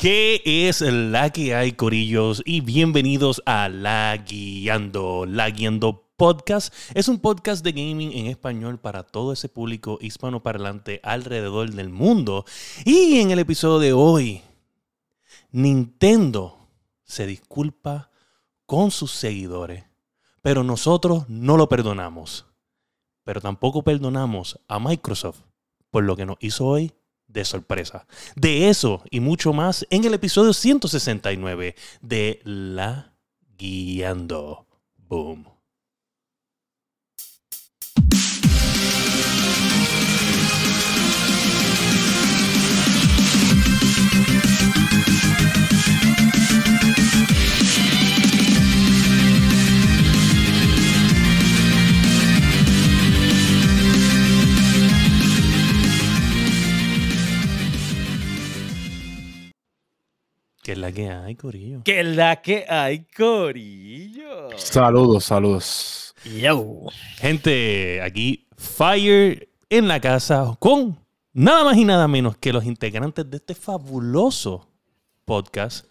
¿Qué es la que hay, Corillos? Y bienvenidos a La Guiando. La Guiando Podcast es un podcast de gaming en español para todo ese público hispanoparlante alrededor del mundo. Y en el episodio de hoy, Nintendo se disculpa con sus seguidores, pero nosotros no lo perdonamos. Pero tampoco perdonamos a Microsoft por lo que nos hizo hoy de sorpresa. De eso y mucho más en el episodio 169 de La Guiando. Boom. ¿Qué es la que hay, Corillo? Que es la que hay, Corillo. Saludos, saludos. Yo. Gente, aquí Fire en la casa con nada más y nada menos que los integrantes de este fabuloso podcast.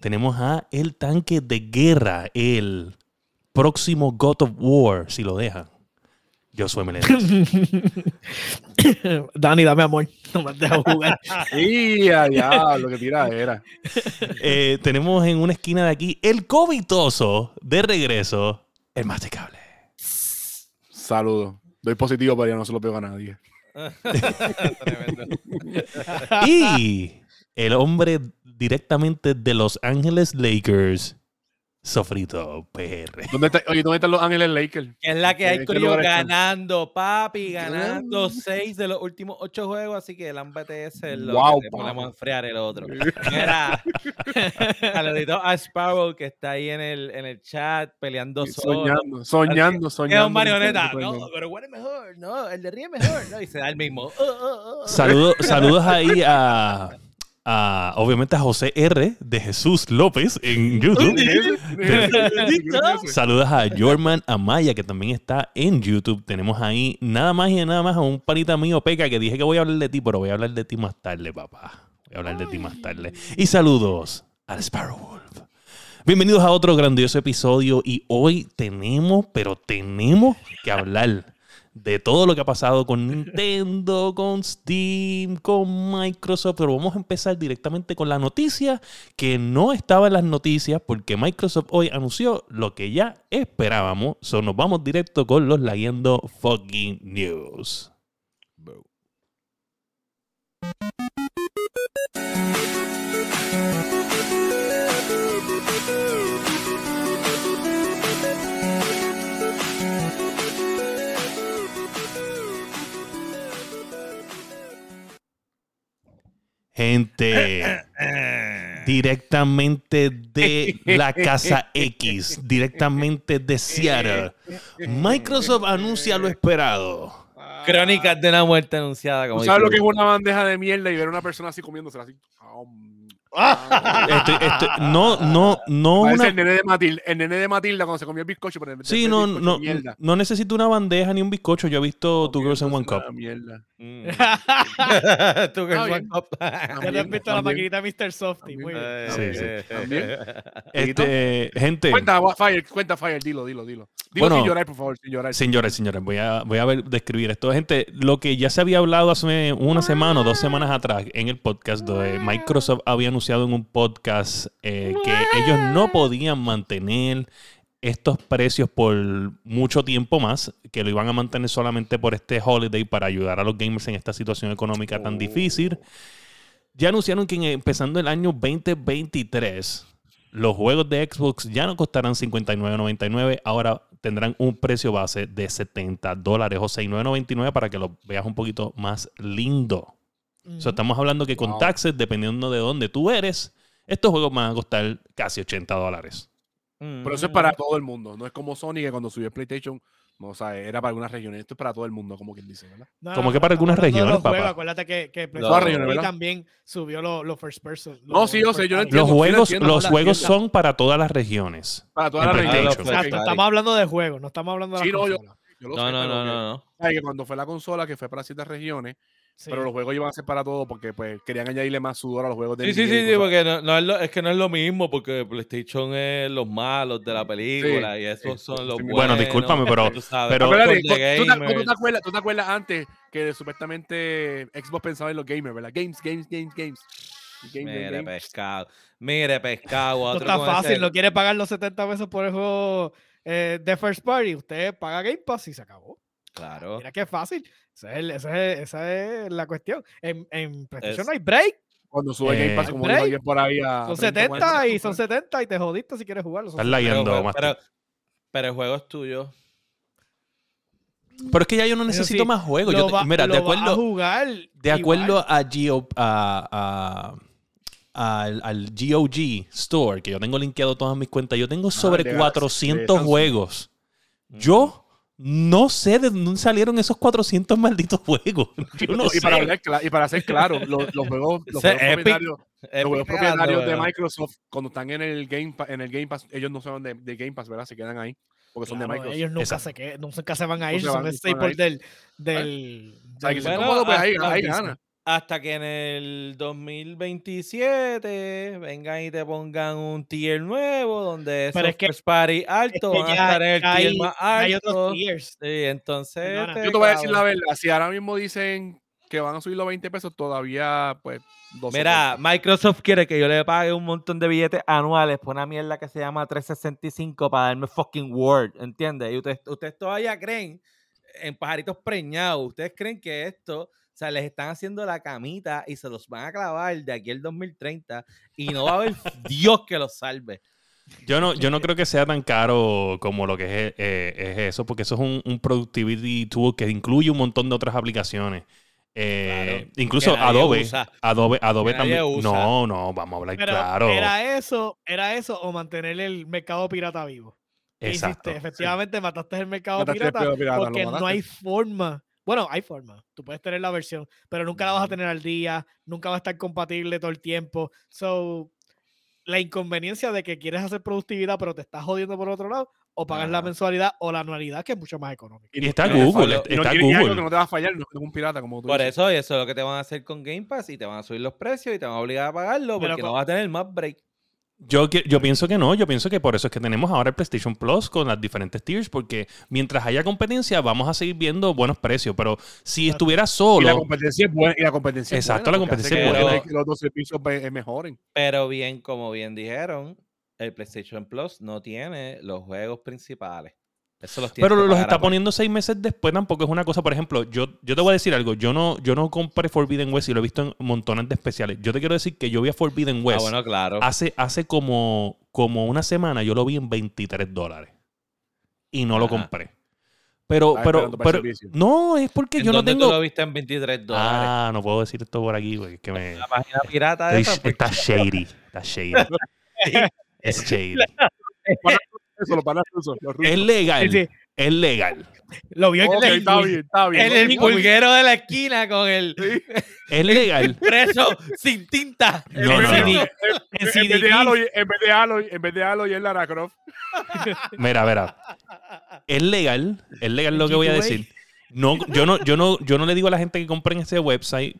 Tenemos a El Tanque de Guerra, el próximo God of War, si lo dejan. Yo soy Meléndez. Dani, dame amor. No me has dejado jugar. Y allá, lo que tira era. Eh, tenemos en una esquina de aquí el covitoso de regreso, el mastecable. Saludos. Doy positivo, pero ya no se lo pego a nadie. Y el hombre directamente de Los Ángeles Lakers, Sofrito PR. ¿Dónde está, oye, ¿dónde están los Ángeles Lakers? Que es la que hay, ¿En qué Corillo, lugar están? ganando, papi, ganando seis de los últimos ocho juegos, así que el AMBTS es lo Wow, que a enfriar el otro. Mira, saludito a Sparrow que está ahí en el, en el chat peleando solo. Soñando, soñando, soñando. Queda un marioneta. Soñando. No, pero ¿cuál es mejor? No, el de ríe es mejor. No, y se da el mismo. Uh, uh, uh. Saludos, saludos ahí a, a, obviamente, a José R. de Jesús López en YouTube. Saludos a Jorman Amaya, que también está en YouTube. Tenemos ahí nada más y nada más a un panita mío, Peca, que dije que voy a hablar de ti, pero voy a hablar de ti más tarde, papá. Voy a hablar de ti más tarde. Y saludos al Sparrow Wolf. Bienvenidos a otro grandioso episodio y hoy tenemos, pero tenemos que hablar de todo lo que ha pasado con Nintendo, con Steam, con Microsoft, pero vamos a empezar directamente con la noticia que no estaba en las noticias porque Microsoft hoy anunció lo que ya esperábamos. So nos vamos directo con los Leyendo Fucking News. Gente, directamente de la casa X, directamente de Seattle. Microsoft anuncia lo esperado. Crónicas de una muerte anunciada. Como ¿Tú sabes lo que es una bandeja de mierda y ver a una persona así comiéndosela así? Estoy- estoy- no, no, no una- el nene de Matilda, el nene de Matilda cuando se comió el bizcocho. Pero de Sí, no, bizcocho, no, mierda. no necesito una bandeja ni un bizcocho. Yo he visto Two Girls in One Cup. Mierda. Mm. Tú que Está es bien. one cup. Ya te has visto la maquinita Mr. Softy. Muy bien. Sí, sí. También. Este, gente, Cuenta, Fire, cuenta, Fire, dilo, dilo, dilo. Dilo Bueno, sin llorar, por favor, sin llorar. señores, señores, voy a, voy a ver, describir esto. Gente, lo que ya se había hablado hace una semana o dos semanas atrás en el podcast, de Microsoft había anunciado en un podcast eh, que ellos no podían mantener estos precios por mucho tiempo más, que lo iban a mantener solamente por este holiday para ayudar a los gamers en esta situación económica tan Oh. difícil. Ya anunciaron que empezando el año 2023, los juegos de Xbox ya no costarán 59.99, ahora tendrán un precio base de 70 dólares o 6.999 para que lo veas un poquito más lindo. O sea, estamos hablando que con Wow. taxes, dependiendo de dónde tú eres, estos juegos van a costar casi 80 dólares. Pero eso es para todo el mundo. No es como Sony que cuando subió el PlayStation, no, o sea, era para algunas regiones. Esto es para todo el mundo, como quien dice, ¿verdad? No, Como no, que para algunas regiones, los juegos, papá. Acuérdate que, que Todas PlayStation también subió los los first person. No, sí, yo sé, yo lo entiendo. Los lo juegos, entiendo, los juegos son para todas las regiones. Para todas las regiones. Exacto, estamos hablando de juegos, no estamos hablando de Sí, las no, yo- lo No, sé, no, pero no, que- no, no. ¿sabes? que cuando fue la consola, que fue para ciertas regiones, Sí. Pero los juegos iban a ser para todo porque pues querían añadirle más sudor a los juegos de Sí, sí, NBA sí, sí, cosas porque no, no es, lo- es que no es lo mismo, porque PlayStation es los malos de la película y esos sí, son los sí, buenos. Bueno, discúlpame, pero- tú sabes, pero- ¿tú, te, tú gamers. te acuerdas, tú te acuerdas antes que supuestamente Xbox pensaba en los gamers, ¿verdad? Games, games, games, games. Mire, pescado. Mire, pescado. No otro está fácil, ese- no quiere pagar los 70 pesos por el juego eh, de First Party. Usted paga Game Pass y se acabó. Claro. Mira qué fácil. Esa es, esa es- esa es la cuestión. En, en PlayStation Es- no hay break. Cuando sube Eh, Game Pass, como break. dijo alguien por ahí a Son 30, 70 40, y son 70 y te jodiste si quieres jugarlo. Estás 70. layando, pero, pero, pero el juego es tuyo. Pero es que ya yo no necesito sí, más juegos. Lo Yo te- va- mira, de vas a acuerdo, jugar de acuerdo igual. a Geo, a, a- al, al GOG Store, que yo tengo linkeado todas mis cuentas, yo tengo sobre de- de 400 Samsung. juegos. Yo no sé de dónde salieron esos 400 malditos juegos. Yo no y, para sé. hablar y para ser claro, los, los juegos, los Ese juegos Epic- propietarios, los Epic juegos pegando, propietarios de. Microsoft, cuando están en el Game en el Game Pass, ellos no son de, de Game Pass, ¿verdad? Se quedan ahí. Porque son de Microsoft. ellos nunca se, que, nunca se van a No ir, se son van, el no se van a staple ir. del, del, O sea, que del- Bueno, cómodo, pues ahí, hasta ahí Disney. gana. Hasta que en el 2027 vengan y te pongan un tier nuevo donde Pero es que- party Es alto que van a estar en el tier hay, más hay otros alto. tiers. Sí, entonces. Este, Yo te voy a decir la verdad. Si ahora mismo dicen que van a subir los 20 pesos, todavía, pues, 12 Mira, Microsoft quiere que yo le pague un montón de billetes anuales por una mierda que se llama 365 para darme fucking Word, ¿entiendes? Y ustedes, ustedes todavía creen en pajaritos preñados, ustedes creen que esto, sea, les están haciendo la camita y se los van a clavar de aquí al 2030 y no va a haber Dios que los salve. Yo no, yo no creo que sea tan caro como lo que es, eh, es eso, porque eso es un, un productivity tool que incluye un montón de otras aplicaciones. Eh, Claro, incluso Adobe, usa. Adobe, Adobe también. usa. No, no, vamos a hablar Pero claro. era eso, era eso o mantener el mercado pirata vivo. ¿Qué Exacto. hiciste? Efectivamente, mataste el mercado Mataste el pirata, mercado pirata, porque no hay forma. Bueno, hay forma. Tú puedes tener la versión, pero nunca la vas a tener al día, nunca va a estar compatible todo el tiempo. So, la inconveniencia de que quieres hacer productividad, pero te estás jodiendo por otro lado, o pagas la mensualidad o la anualidad, que es mucho más económica. Y está no Google, no está tiene- y algo Google. que no te va a fallar, no es un pirata como tú Por dices. eso, y eso es lo que te van a hacer con Game Pass y te van a subir los precios y te van a obligar a pagarlo Pero porque no con- vas a tener más break. Yo, que- yo pienso que no, yo pienso que por eso es que tenemos ahora el PlayStation Plus con las diferentes tiers, porque mientras haya competencia vamos a seguir viendo buenos precios, pero si estuviera Y la solo, competencia es buena. Y la competencia es Exacto, buena, la competencia es que buena. los dos servicios eh, mejoren. Pero bien, como bien dijeron, el PlayStation Plus no tiene los juegos principales. Eso los tienes pero los está poniendo seis meses después tampoco es una cosa, por ejemplo, yo, yo te voy a decir algo, yo no, yo no compré Forbidden West y lo he visto en montones de especiales. Yo te quiero decir que yo vi a Forbidden Ah, West bueno, claro. hace, hace como, como una semana, yo lo vi en 23 dólares y no lo compré. Pero, pero, pero, no, es porque ¿En yo no dónde tengo... tú lo viste en 23 dólares? Ah, no puedo decir esto por aquí, güey. Que me... La página pirata de Estoy- esa, está shady. Está shady. es shady. Eso, los panas rusos, los rusos. Es legal. Sí, sí, Es legal. Lo vio en Ok, el está bien, está bien. En el pulguero de la esquina con el Es legal. preso sin tinta. No, no, CD. no. En vez de. Aloy, en vez de Aloy, en vez de Aloy es Lara Croft. Mira, mira. Es legal. Es legal lo que voy a G2A. decir. No, yo no, yo no, yo no le digo a la gente que compren ese website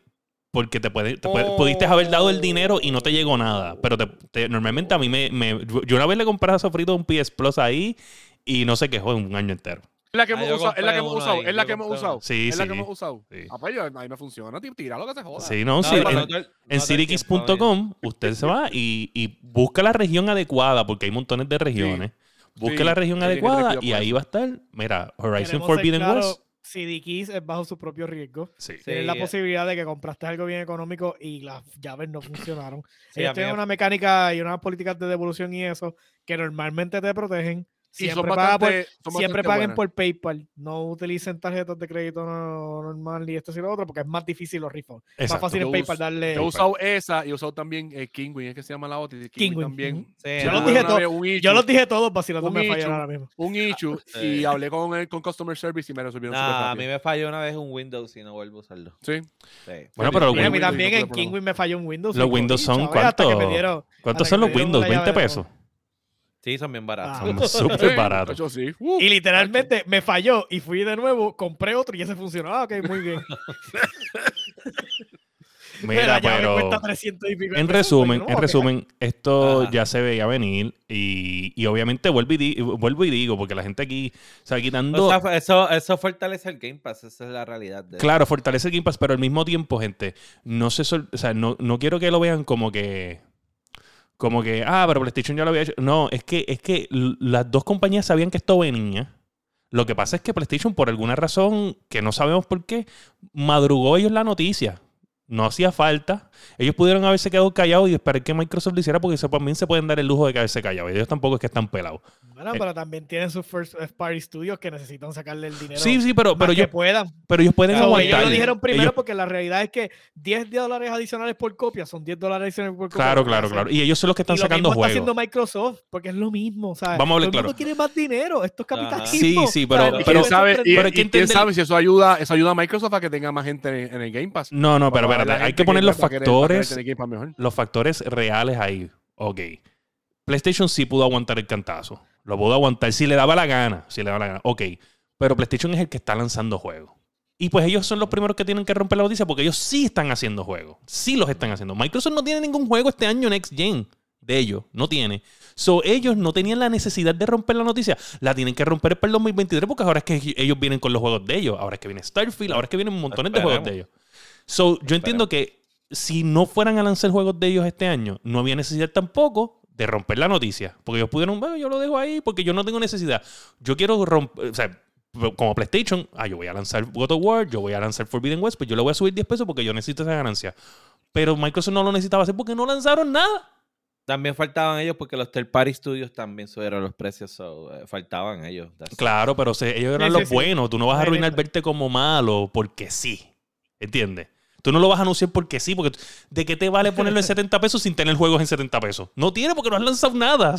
porque te, puede, te puede- pudiste haber dado el dinero y no te llegó nada. Pero te- te- normalmente a mí me, me- Yo una vez le compré a Sofrito un PS Plus ahí y no se quejó en un año entero. Es la que Ah, hemos usado, es la que hemos usado, ahí, es la que hemos usado. Sí, es la sí. que hemos usado. Sí. Ah, pues, me funciona, tira lo que se joda. Sí, no, No, sí. en- no no cityx.com usted se va y, y busca la región adecuada, porque hay montones de regiones. Busque Sí, la región adecuada y ahí eso. va a estar, mira, Horizon Forbidden West. CD Keys es bajo su propio riesgo. Sí. Sí, Tienes la eh. posibilidad de que compraste algo bien económico y las llaves no funcionaron. Sí, Ellos tienen una mecánica y unas políticas de devolución y eso que normalmente te protegen. Siempre, paga bastante, siempre paguen buenas. por PayPal. No utilicen tarjetas de crédito no- normal y esto y lo otro porque es más difícil los refunds. Más Exacto. fácil en Yo PayPal uso- darle. Yo he usado esa y he usado también eh, Kingwin, es que se llama la otra. Kingwin, Kingwin, también. Sí, Sí, Yo los dije vez Yo los dije todos vacilando Un me issue. ahora mismo. un issue Sí. y hablé con el con customer service y me resolvieron Nah, a mí me falló una vez un Windows y no vuelvo a usarlo. Sí. Sí. Bueno, pero Y a mí Windows, también en. Kingwin me falló un Windows. Los Windows son dieron- ¿Cuántos hasta son los Windows? la llave ¿20 de nuevo. pesos? Sí, son bien baratos. Ah. Son súper Sí, baratos. Yo sí. Uh, Y literalmente me falló y fui de nuevo, compré otro y ese funcionó. Ah, ok, muy bien. Mira, pero cuesta 300 y pico de en resumen, no en resumen, esto Ajá. ya se veía venir y, y obviamente vuelvo y, di- vuelvo y digo, porque la gente aquí está quitando... O sea, eso, eso fortalece el Game Pass, esa es la realidad. De Claro, fortalece el Game Pass, pero al mismo tiempo, gente, no se sol- o sea, no, no quiero que lo vean como que como que, ah, pero PlayStation ya lo había hecho. No, es que es que las dos compañías sabían que esto venía. Lo que pasa es que PlayStation por alguna razón que no sabemos por qué madrugó ellos la noticia. No hacía falta. Ellos pudieron haberse quedado callados y esperar que Microsoft lo hiciera porque se, también se pueden dar el lujo de quedarse callados. Ellos tampoco es que están pelados. Bueno, Eh. pero también tienen sus first party studios que necesitan sacarle el dinero. Sí, sí, pero, pero, que ellos, puedan. pero ellos pueden So, aguantar. ellos lo dijeron primero Ellos- porque la realidad es que 10 dólares adicionales por copia son 10 dólares adicionales por copia. Claro, claro, claro. Y ellos son los que están y lo sacando mismo está juegos. haciendo Microsoft, porque es lo mismo. ¿sabes? Vamos a hablar Todo claro. quiere más dinero. Esto es Ajá. capitalismo. Sí, sí, pero- pero- quién sabe, y, pero hay que y quién entender- sabe si eso ayuda, eso ayuda a Microsoft a que tenga más gente en, en el Game Pass. No, no, pero espérate, hay que poner los factores, los factores reales ahí. Ok. PlayStation sí pudo aguantar el cantazo. Lo pudo aguantar si le daba la gana. Si le daba la gana. Ok. Pero PlayStation es el que está lanzando juegos. Y pues ellos son los primeros que tienen que romper la noticia porque ellos sí están haciendo juegos. Sí los están haciendo. Microsoft no tiene ningún juego este año Next Gen de ellos. No tiene. So, ellos no tenían la necesidad de romper la noticia. La tienen que romper para el 2023 porque ahora es que ellos vienen con los juegos de ellos. Ahora es que viene Starfield. Ahora es que vienen montones de juegos de ellos. So, yo entiendo que si no fueran a lanzar juegos de ellos este año, no había necesidad tampoco de romper la noticia. Porque ellos pudieron, bueno, yo lo dejo ahí porque yo no tengo necesidad. Yo quiero romper, o sea, como PlayStation, ah, yo voy a lanzar God of War, yo voy a lanzar Forbidden West, pues yo le voy a subir 10 pesos porque yo necesito esa ganancia. Pero Microsoft no lo necesitaba hacer porque no lanzaron nada. También faltaban ellos porque los third party studios también subieron los precios, so, eh, faltaban ellos. Claro, pero se- ellos eran Sí, los sí. buenos. Tú no vas a arruinar verte como malo porque sí. ¿Entiendes? Tú no lo vas a anunciar porque sí, porque ¿de qué te vale ponerlo en 70 pesos sin tener juegos en 70 pesos? No tiene porque no has lanzado nada.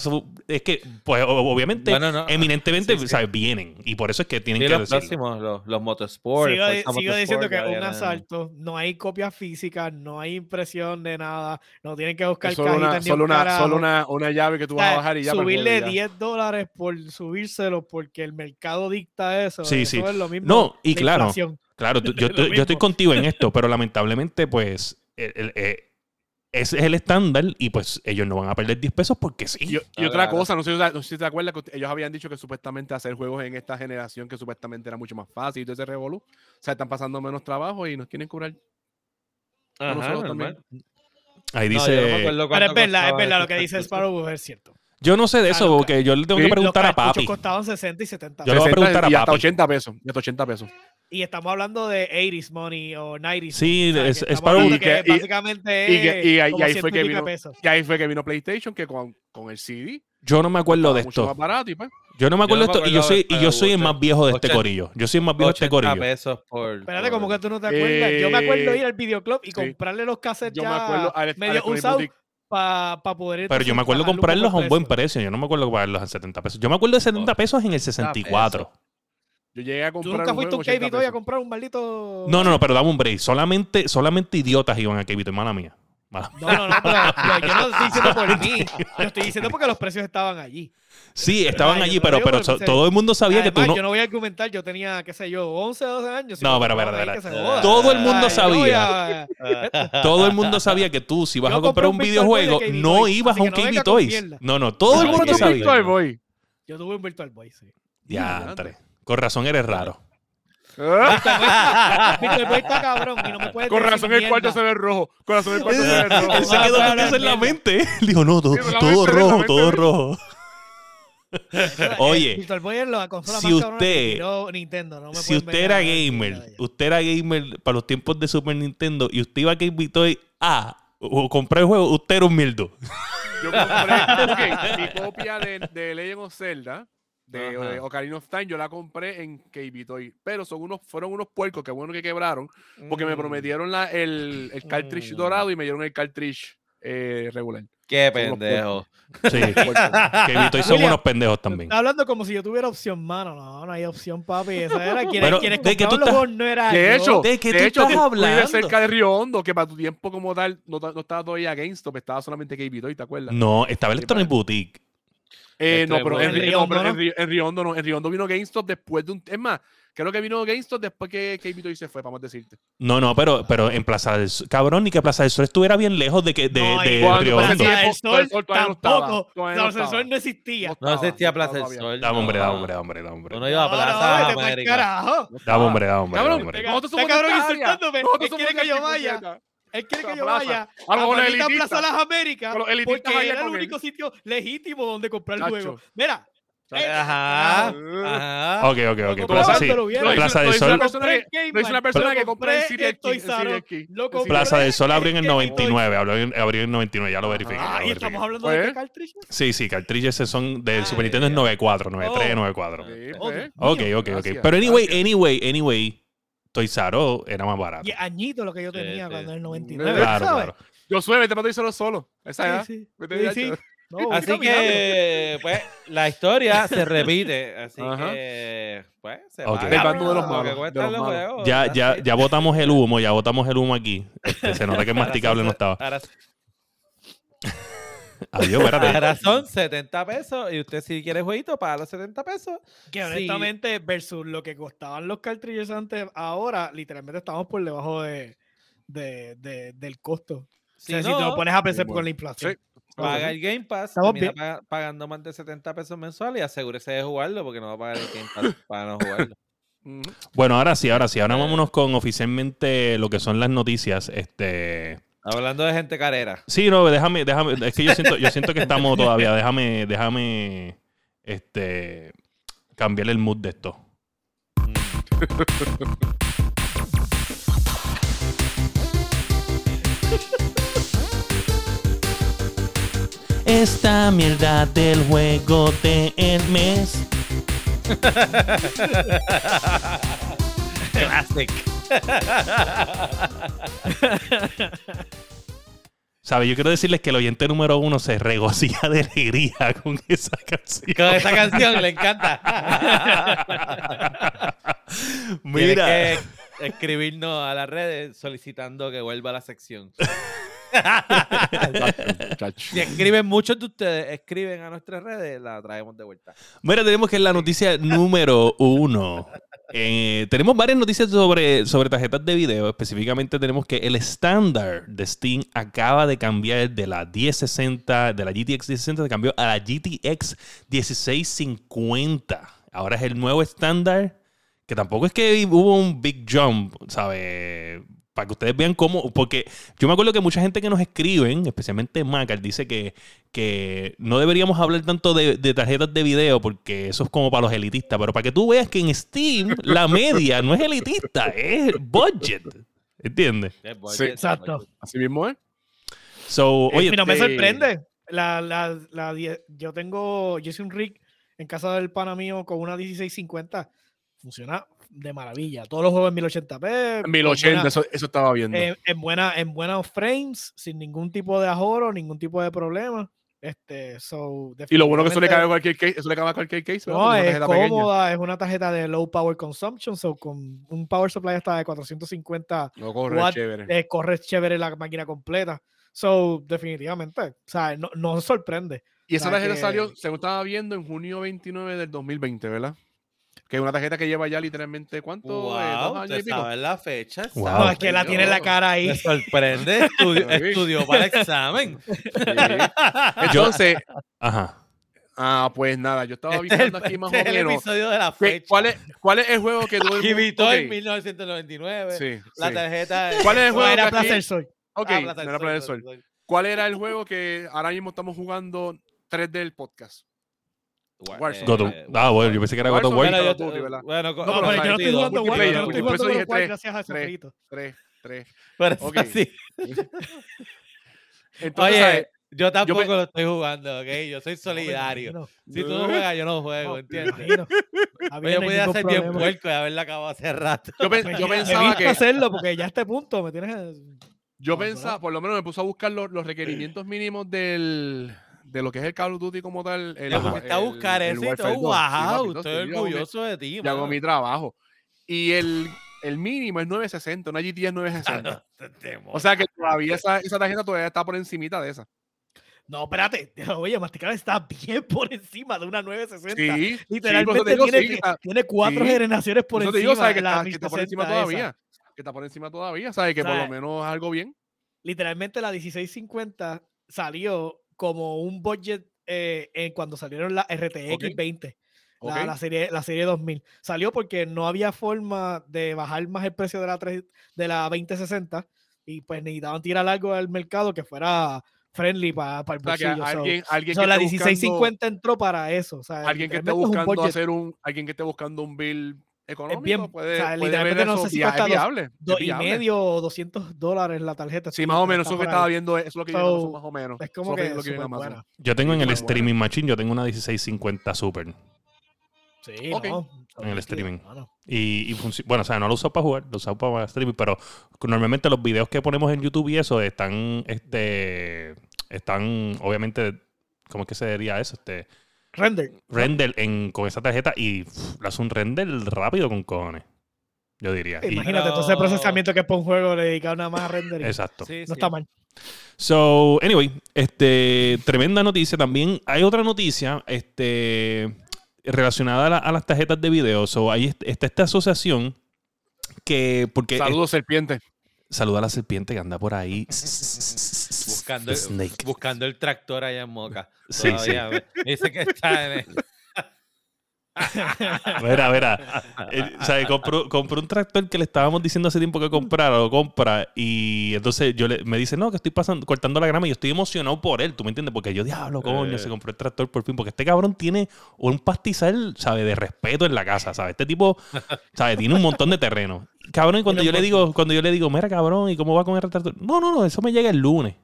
Es que, pues, obviamente, Bueno, no, eminentemente, sí, sí. ¿sabes? Vienen. Y por eso es que tienen Sí, que los decirlo. próximos, los. Sigo, diciendo que es un asalto, no hay copias físicas, no hay impresión de nada, no tienen que buscar Es solo una, solo un una, solo una, una llave que tú O vas a bajar y ya. el subirle juego y ya. 10 dólares por subírselo porque el mercado dicta eso. Sí, eso sí. es lo mismo. No, y la claro, inflación. Claro, tú- yo, yo estoy contigo en esto, pero lamentablemente, pues, el- el- eh, ese es el estándar y pues ellos no van a perder 10 pesos porque sí. Y, y otra cosa, no sé, si- no sé si te acuerdas que ellos habían dicho que supuestamente hacer juegos en esta generación que supuestamente era mucho más fácil y todo ese revolú. O sea, están pasando menos trabajo y nos quieren cobrar. Ajá. Ahí No, dice... no acuerdo Pero es verdad, es verdad, lo que dice. Sparrow es cierto. Yo no sé de eso Claro, porque yo le tengo que preguntar a Los cartuchos papi. costaban 60 y 70 Yo le voy a 60 preguntar a y hasta papi. 80 pesos. y hasta 80 pesos. Y estamos hablando de 80s money o 90s. Sí, money, es- es para un- que- y- básicamente y que- y ahí- y como ahí 100 fue que vino- pesos. Y ahí fue que vino PlayStation, que con, con el CD Yo no me acuerdo de esto. más barato y pues. Yo no me acuerdo de esto y yo soy, y yo soy el más viejo de este corillo. Yo soy el más viejo de este 80 corillo. pesos por. Espérate, por- como que tú no te acuerdas. Yo me acuerdo ir al videoclub y sí. comprarle los cassettes Yo me ya acuerdo al- al medio usados Para poder. Pero yo me acuerdo comprarlos a un buen precio. Yo no me acuerdo comprarlos en 70 pesos. Yo me acuerdo de 70 pesos en el 64. Yo llegué a ¿Tú comprar nunca un fuiste un en 80 KB Toy a comprar un maldito. No, no, no, pero dame un break. Solamente, solamente idiotas iban a Kevito, hermana mía. Mala- No, no, no, pero, pero yo no estoy diciendo por mí. Yo estoy diciendo porque los precios estaban allí. Sí, estaban allí, pero, pero todo el mundo sabía que tú no. Yo no voy a argumentar, yo tenía, qué sé yo, 11, 12 años. No, pero, pero, pero, todo el mundo sabía. a- Todo el mundo sabía que tú, si vas Yo a comprar un videojuego, no Toys, ibas a un KB Toys. No, no, todo el mundo yo sabía. Virtual Boy. Yo tuve un Virtual Boy, sí. Diantre. Con razón eres raro. Virtual Boy está cabrón y no me puedes Con decir razón el cuarto se ve rojo. Con razón el cuarto se ve Él rojo. se quedó con eso en la mente. Él dijo, no, todo, rojo, todo rojo. Oye, Virtual Boy es la consola si más cabrona que usted- tiró Nintendo. No me si usted era gamer, usted era gamer para los tiempos de Super Nintendo y usted iba a Game Toy a o comprar el juego, usted era un mildo. Yo compré mi copia de, de Legend of Zelda, de, de Ocarina of Time, yo la compré en KB Toy. Pero son unos, fueron unos puercos, que bueno que quebraron, porque me Mm, prometieron la, el, el cartridge Mm. dorado y me dieron el cartridge eh, regular. Qué pendejo. Sí, Toy son William, unos pendejos también. Está hablando como si yo tuviera opción, mano. No, no hay opción, papi. Esa era quienes, Pero, quienes ¿de qué tú los estás- juegos no era De yo. hecho, ¿De qué tú hecho, estás hablando? cerca de Río Hondo, que para tu tiempo como tal no, no estaba todavía GameStop, estaba solamente KB Toy, ¿te acuerdas? No, estaba Sí, Electronic para- Boutique. Eh, no, pero en, En Ri- no, Riondo, en en Riondo no. En Riondo vino GameStop después de un. Es más, creo que vino GameStop después que Kevin Toy se fue, vamos a decirte. No, no, pero, pero en Plaza del Sol. Cabrón, ni que Plaza del Sol estuviera bien lejos de, que, de, No, y de cuando Río Plaza Hondo. del del del Sol Sol no tampoco. no Plaza del. Sol no existía. No No existía no Plaza del. Sol. Da hombre, da no. hombre, da hombre, da hombre. Uno iba a No, no, Plaza pa'l América. carajo. No Da estaba. hombre, da hombre, Cabrón, nosotros somos cabrón de insultándome. Somos quiere de que yo vaya. Él quiere que yo plaza. vaya a los elitistas. Plaza Las Américas porque era el él. único sitio legítimo donde comprar el Chacho. juego. Mira. Ajá. Ajá. Ok, ok, ok. Plaza, sí. Plaza del Sol. lo hizo una persona que compré compré City Plaza del Sol abrió en el Es que 99. Abrió en, abrió en el 99, ya lo verifiqué. Ah, lo Ah, y verifiqué. estamos hablando Pues, de qué cartridge. Sí, sí, cartridges son del Ay, Super Nintendo es Dios. 94, 93, Oh. 94. Sí, Oh, pues. Dios Ok, ok, ok. Pero anyway, anyway, anyway, Toys R Us era más barato. Y añito lo que yo tenía cuando en el 99. Claro, ¿sabes? claro. Yo suelo, vete para solo solo. Esa. Sí, sí. No, Así que, pues, la historia se repite. Así Ajá. que, pues, se Ok. paga Del bando de los malos, de cuestan los los malos. juegos, Ya, ya, ya botamos el humo, ya botamos el humo aquí. Este, se nota que Ahora masticable no estaba. Ahora, Adiós, espérate. ahora son 70 pesos y usted si quiere jueguito, paga los 70 pesos. Que Sí. honestamente, versus lo que costaban los cartridges antes, ahora literalmente estamos por debajo de, de- de- del costo. O Si sea, si te lo no, pones a pensar Sí, con la Sí. inflación. paga el Game Pass, Estamos termina pagando más de 70 pesos mensuales y asegúrese de jugarlo porque no va a pagar el Game Pass para no jugarlo. Bueno, ahora sí, ahora sí. Ahora vámonos con oficialmente lo que son las noticias. Este. Hablando de gente carera. Sí, no, déjame, déjame. Es que yo siento, yo siento que estamos todavía. Déjame, déjame. Este. Cambiar el mood de esto. Esta mierda del juego del mes. Classic. ¿Sabe? Yo quiero decirles que el oyente número uno se regocija de alegría con esa canción. Con esa canción le encanta. Mira. Tienes que escribirnos a las redes solicitando que vuelva a la sección. Si escriben muchos de ustedes, escriben a nuestras redes, la traemos de vuelta. Mira, tenemos que la noticia número uno. Eh, tenemos varias noticias sobre, sobre tarjetas de video. Específicamente tenemos que el estándar de Steam acaba de cambiar de la 1060, de la GTX 1060, se cambió a la GTX 1650. Ahora es el nuevo estándar, que tampoco es que hubo un big jump, ¿sabes? Para que ustedes vean cómo, porque yo me acuerdo que mucha gente que nos escriben, especialmente Macar, dice que, que no deberíamos hablar tanto de, de tarjetas de video porque eso es como para los elitistas, pero para que tú veas que en Steam la media no es elitista, es budget. ¿Entiendes? Sí. Exacto. Así mismo es. So, oye, y no me este- sorprende. La, la, la die- yo tengo, yo hice un rig en casa del pana mío con una 1650. Funciona de maravilla. Todos los juegos en 1080p. con 1080, buena- eso, eso estaba viendo. en, en buena, en buenos frames, sin ningún tipo de ajoro, ningún tipo de problema. Este, so, y lo bueno que eso le cabe a cualquier case, eso le cabe a cualquier case. No, es una tarjeta pequeña. cómoda, es una tarjeta de low power consumption, so con un power supply hasta de 450 No corre, chévere. eh, corre chévere la máquina completa. So, definitivamente, o sea, no, no sorprende. Y esa tarjeta que- salió, según estaba viendo, en junio 29 del 2020, ¿verdad? Que es una tarjeta que lleva ya literalmente, ¿cuánto? Eh, dos Wow, años y usted pico. sabe la fecha. Wow. No, es que la tiene en la cara ahí. Me sorprende. Estudió, estudió para el examen. Sí. Entonces, ajá. ah, pues nada, yo estaba Este aquí más este o es el menos. episodio de la ¿qué- fecha. ¿Cuál es, ¿Cuál es el juego que todo el Que mundo- en 1999. Sí, La sí. tarjeta. ¿Cuál es el No juego era que Plaza aquí- del Sol. Ok, Ah, Plaza era Plaza Sol. Sol. ¿Cuál era el juego que ahora mismo estamos jugando 3 del podcast? Warzone. eh, God of- ah, bueno, yo pensé que era God of Warzone, War. Bueno, yo, No, No, pero yo no estoy jugando War, yo multiplayer, no estoy por eso jugando dije God of War tres, gracias a tres. Sofrito. 3, 3. pero así. Entonces, Oye, yo tampoco me- lo estoy jugando, ¿ok? Yo soy solidario. Si tú no juegas, yo no juego, ¿entiendes? Imagino. Está Yo no podía ser bien puerco y haberla acabado hace rato. yo, Pues yo pensaba que hacerlo porque ya a este punto me tienes Yo pensaba, por lo menos me puse a buscar los, los requerimientos mínimos del, de lo que es el Call of Duty como tal. El, Te pusiste a el- buscar el eso y Warfare todo, 2. Sí, papi, wow, no, estoy orgulloso de ti, Yo hago mi trabajo. Y el, el mínimo es 960, una GT es Ah, 960. no, te- te O sea que todavía esa, esa tarjeta todavía está por encimita de esa. No, espérate. Oye, Masticar está bien por encima de una 960. Sí, Literalmente digo, tiene, sí, está- tiene cuatro generaciones por eso te encima. digo, ¿sabes? Que está, que está por encima 1060 esa. todavía. Que está por encima todavía, ¿sabes? Que por lo menos es algo bien. Literalmente la 1650 salió como un budget eh, en cuando salieron la RTX Ok. 20. La, serie, la serie 2000. Salió porque no había forma de bajar más el precio de la, tres- de la 2060 y pues necesitaban tirar algo al mercado que fuera friendly para el O sea, que bolsillo. so- alguien, alguien so que la esté buscando- 1650 entró para eso. O sea, alguien que esté un buscando hacer un alguien que esté buscando un bill económico bien- puede, o sea, puede literalmente no sé si cuesta dos- viable es dos y medio o 200 dólares la tarjeta. sí más o menos eso que estaba viendo eso es lo que yo más o menos Es como es que lo que vi en súper Amazon. buena. Yo tengo en el buena. streaming machine, yo tengo una 1650 Super. Sí, Ok. no, En el streaming. Y, y bueno, o sea, no lo uso para jugar, lo uso para streaming, pero normalmente los videos que ponemos en YouTube y eso están, este, están, obviamente, ¿cómo es que se diría eso? Este, Render. render en, con esa tarjeta y pff, le hace un render rápido con cojones. Yo diría. Y- Imagínate, entonces el procesamiento que es para un juego dedicado nada más a render. exacto. Sí, No sí. está mal. So, anyway, este, tremenda noticia. También hay otra noticia, este, relacionada a, la- a las tarjetas de video. So, ahí est- está esta asociación que, porque saludos serpiente saluda a la serpiente que anda por ahí. Buscando, el- snake. buscando el tractor allá en Moca. Sí, sí. Me Dice que está en el- Mira. Eh, o sea, compró, compró un tractor que le estábamos diciendo hace tiempo que comprara, lo compra. Y entonces yo le, me dice, no, que estoy pasando, cortando la grama y yo estoy emocionado por él, ¿tú me entiendes? Porque yo, diablo, coño, Eh. se compró el tractor por fin. Porque este cabrón tiene un pastizal, ¿sabes? De respeto en la casa, ¿sabes? Este tipo, ¿sabes? Tiene un montón de terreno. Cabrón, y cuando yo le digo, cuando yo le digo, mira, cabrón, ¿y cómo va con el tractor? No, no, no, eso me llega el lunes.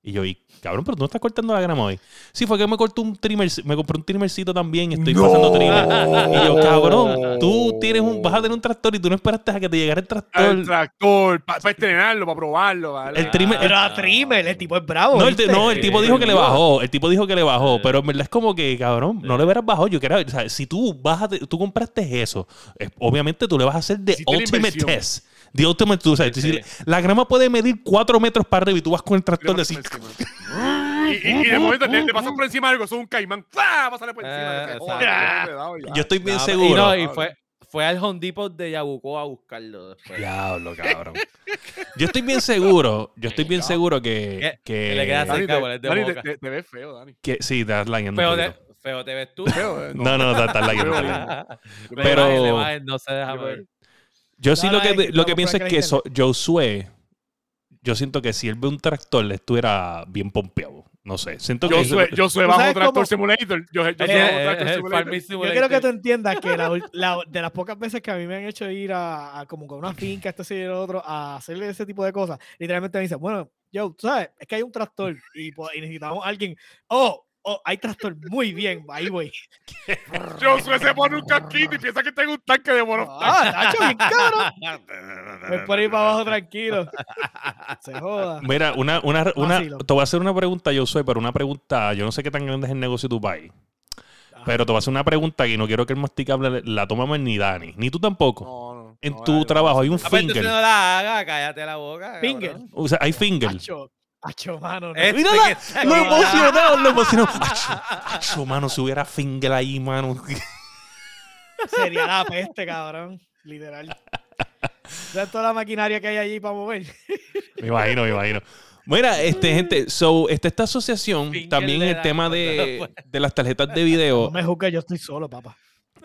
Y yo, y cabrón, pero tú no estás cortando la grama hoy. Sí, fue que me cortó un trimmer, me compré un trimmercito también y estoy pasando trimmer. Y yo, cabrón, tú tienes un, vas a tener un tractor y tú no esperaste a que te llegara el el tractor. tractor para estrenarlo para probarlo para El trimmer- Pero a Trimmer, el tipo es bravo. No el, no, el tipo dijo que le bajó. El tipo dijo que le bajó. Pero en verdad es como que, cabrón, no le hubieras bajado. Yo quiero, o sea, si tú vas a, tú compraste eso, es- obviamente tú le vas a hacer la ultimate test. The ultimate, Sí, si la grama puede medir 4 metros para arriba y tú vas con el tractor de así. y, y, y de momento le, le pasas por encima de algo, es un caimán. ¡Pah! Pásale por encima. Eh, que se exacto. joda, que cuidado, ya. Yo estoy bien No, seguro. Y, no, y fue, fue al Home Depot de Yabucoa a buscarlo después. Diablo, cabrón. Yo estoy bien seguro, yo estoy bien seguro que, que, Que le queda Dani, cerca, te, porque es de Dani, te, Boca. te- te ves feo, Dani. que- sí, te das Feo te, feo te ves tú. Feo, eh, No, no, estás Feo, estás Pero- no se deja ver. Yo sí No, lo no, que, que lo que pienso es que so- Josué, yo siento que si él ve un tractor, le estuviera bien pompeado. No sé. Siento que Yo soy, yo soy ¿Tú bajo Tractor cómo- Simulator. Yo, Tractor es el Simulator. Yo quiero que tú entiendas que la, la- de las pocas veces que a mí me han hecho ir a, a como con una finca, esto y lo otro, a hacerle ese tipo de cosas, literalmente me dicen, bueno, yo, tú sabes, es que hay un tractor y, pues, y necesitamos a alguien, oh, oh, hay tractor, muy bien, ahí voy. Yo soy se pone un casquito y piensa que tengo un tanque de mono. Ah, Nacho, bien caro. Voy por ahí para abajo tranquilo. Se joda. Mira, una, una, una, te voy a hacer una pregunta, Josué, pero una pregunta, yo no sé qué tan grande es el negocio de tu país, pero te voy a hacer una pregunta y no quiero que el masticable la tomemos ni Dani, ni tú tampoco. No, no, en no, tu trabajo hay un finger. no la haga, cállate la boca. Finger. cabrón. O sea, hay finger. Acho, mano. no. Este Mírala, lo emocionado, lo emocionado. Acho, acho, mano, si hubiera finger ahí, mano. Sería la peste, cabrón. Literal. ¿Sabes toda la maquinaria que hay allí para mover? Me imagino, me imagino. Mira, este, gente, so, está esta asociación también el tema de, lo de las tarjetas de video. No me juzgues, yo estoy solo, papá.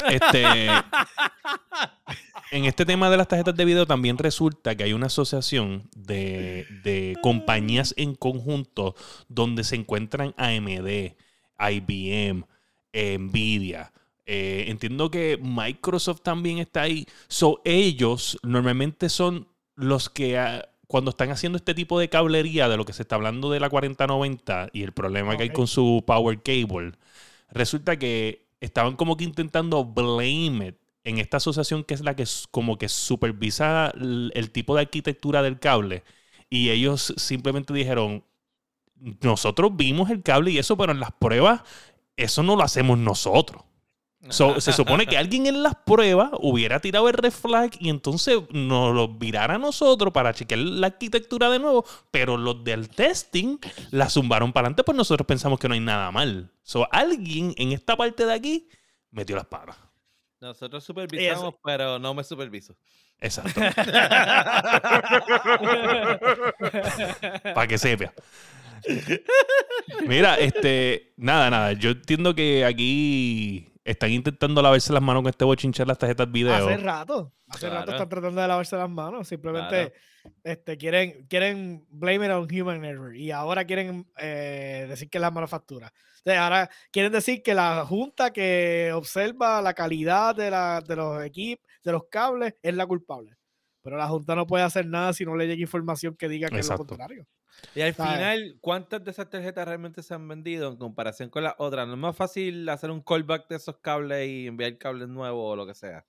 Este, en este tema de las tarjetas de video también resulta que hay una asociación de, de compañías en conjunto donde se encuentran AMD, IBM, eh, Nvidia. Eh, entiendo que Microsoft también está ahí. So, ellos normalmente son los que ah, cuando están haciendo este tipo de cablería de lo que se está hablando de la 4090 y el problema que hay con su power cable, resulta que estaban como que intentando blame it en esta asociación que es la que como que supervisa el, el tipo de arquitectura del cable y ellos simplemente dijeron nosotros vimos el cable y eso pero en las pruebas eso no lo hacemos nosotros So, se supone que alguien en las pruebas hubiera tirado el red flag y entonces nos lo virara a nosotros para chequear la arquitectura de nuevo, pero los del testing la zumbaron para adelante, pues nosotros pensamos que no hay nada mal. So, alguien en esta parte de aquí metió las patas. Nosotros supervisamos, pero no me superviso. Exacto. Para que sepa. Mira, este, nada, nada. Yo entiendo que aquí están intentando lavarse las manos con este bochinchar las tarjetas video. Hace rato. Hace rato están tratando de lavarse las manos. Simplemente este, quieren, quieren blame it on human error. Y ahora quieren eh, decir que es la manufactura. O sea, ahora quieren decir que la junta que observa la calidad de, la, de los equipos, de los cables, es la culpable. Pero la junta no puede hacer nada si no le llega información que diga que es Exacto. lo contrario. Y al ¿Sabes? final, ¿cuántas de esas tarjetas realmente se han vendido en comparación con las otras? ¿No es más fácil hacer un callback de esos cables y enviar cables nuevos o lo que sea?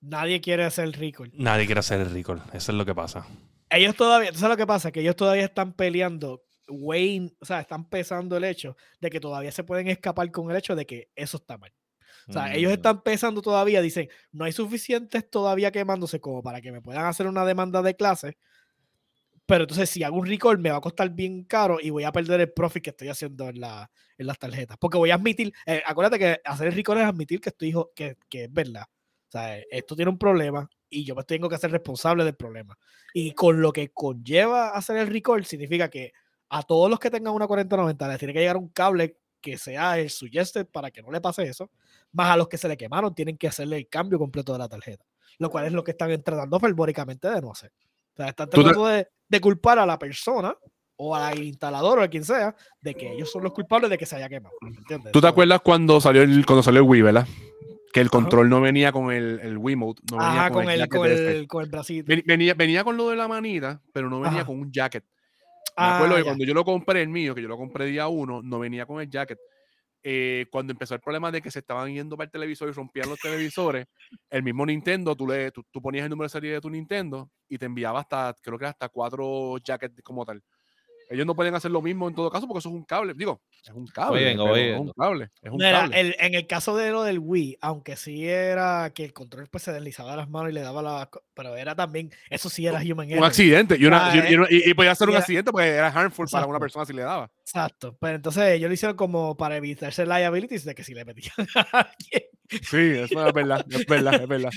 Nadie quiere hacer el recall. Nadie quiere hacer el recall. Eso es lo que pasa. ellos todavía, ¿tú sabes lo que pasa? Que ellos todavía están peleando, Wayne, o sea, están pesando el hecho de que todavía se pueden escapar con el hecho de que eso está mal. O sea, ellos Mm. están pesando todavía, dicen, no hay suficientes todavía quemándose como para que me puedan hacer una demanda de clase. Pero entonces, si hago un recall, me va a costar bien caro y voy a perder el profit que estoy haciendo en, la, en las tarjetas. Porque voy a admitir, eh, acuérdate que hacer el recall es admitir que estoy hijo, que, que es verdad. O sea, esto tiene un problema y yo me tengo que hacer responsable del problema. Y con lo que conlleva hacer el recall, significa que a todos los que tengan una 4090 les tiene que llegar un cable que sea el suggested para que no le pase eso, más a los que se le quemaron tienen que hacerle el cambio completo de la tarjeta, lo cual es lo que están tratando fervóricamente de no hacer. O sea, están tratando de, de culpar a la persona o al instalador o a quien sea de que ellos son los culpables de que se haya quemado. ¿entiendes? ¿Tú te acuerdas cuando salió el, cuando salió el Wii, verdad? Que el control no venía con el, el Wiimote, no venía Ajá, con, con el, el, con este. el, con el bracito. Ven- Venía, venía con lo de la manita, pero no venía Ajá. con un jacket. Me Ah, acuerdo que cuando yo lo compré el mío, que yo lo compré día uno, no venía con el jacket. Eh, cuando empezó el problema de que se estaban yendo para el televisor y rompían los televisores, el mismo Nintendo, tú, le, tú, tú ponías el número de serie de tu Nintendo y te enviaba hasta, creo que hasta cuatro jackets como tal. Ellos no pueden hacer lo mismo en todo caso porque eso es un cable. Digo, es un cable. Oigan, no es oigan. un cable. Es un Mira, cable. el- en el caso de lo del Wii, aunque sí era que el control pues se deslizaba de las manos y le daba la... Pero era también, eso sí era human un error. accidente. Y, una- Ah, y- y una- y- y podía ser un era- accidente porque era harmful para una Exacto. persona si le daba. Exacto. Pero entonces ellos lo hicieron como para evitarse liabilities de que si le metían a alguien. Sí, eso es verdad. Es verdad, es verdad.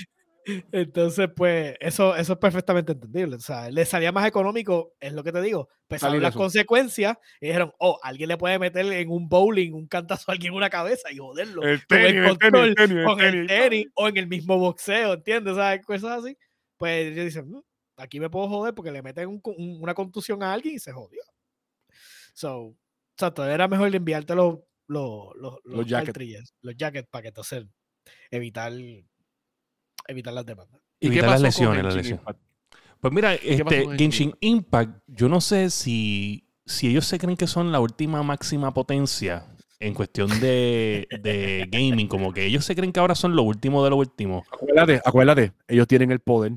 Entonces, pues, eso, eso es perfectamente entendible. O sea, le salía más económico, es lo que te digo. Pensaron Salir las eso. consecuencias y dijeron, oh, alguien le puede meter en un bowling un cantazo a alguien en una cabeza y joderlo. El con el tenis, el tenis, control, el tenis, con el tenis. tenis o en el mismo boxeo, ¿entiendes? ¿Sabes? Cosas así. Pues ellos dicen, "Mm, aquí me puedo joder porque le meten un un- una contusión a alguien y se jodió. So, exacto, era mejor enviarte los, los, los, los, jackets. cartridges, los jackets para que entonces evitar, evitar las demandas. ¿Y qué Evitar las lesiones, las lesiones. Impact? Pues mira, este, Genshin Impact, yo no sé si, si ellos se creen que son la última máxima potencia en cuestión de, de gaming, como que ellos se creen que ahora son lo último de lo último. Acuérdate, acuérdate, ellos tienen el poder.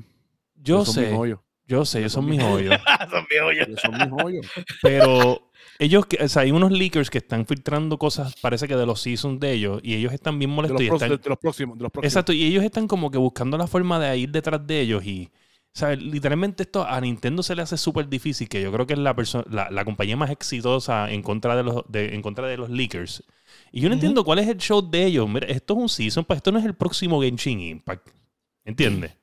Yo Ellos mis sé, yo sé, ellos son mis hoyos. Son viejos ellos son mis joyos. Pero ellos, que- o sea, hay unos leakers que están filtrando cosas, parece que de los seasons de ellos, y ellos están bien De molestos. los, y pro- están- de- de los próximos, de los próximos. Exacto, y ellos están como que buscando la forma de ir detrás de ellos y, ¿sabes? Literalmente esto a Nintendo se le hace súper difícil, que yo creo que es la, la, la compañía más exitosa en contra de los, de, en contra de los leakers. Y yo no entiendo cuál es el show de ellos. Mira, esto es un season, pues esto no es el próximo Genshin Impact. ¿Entiendes?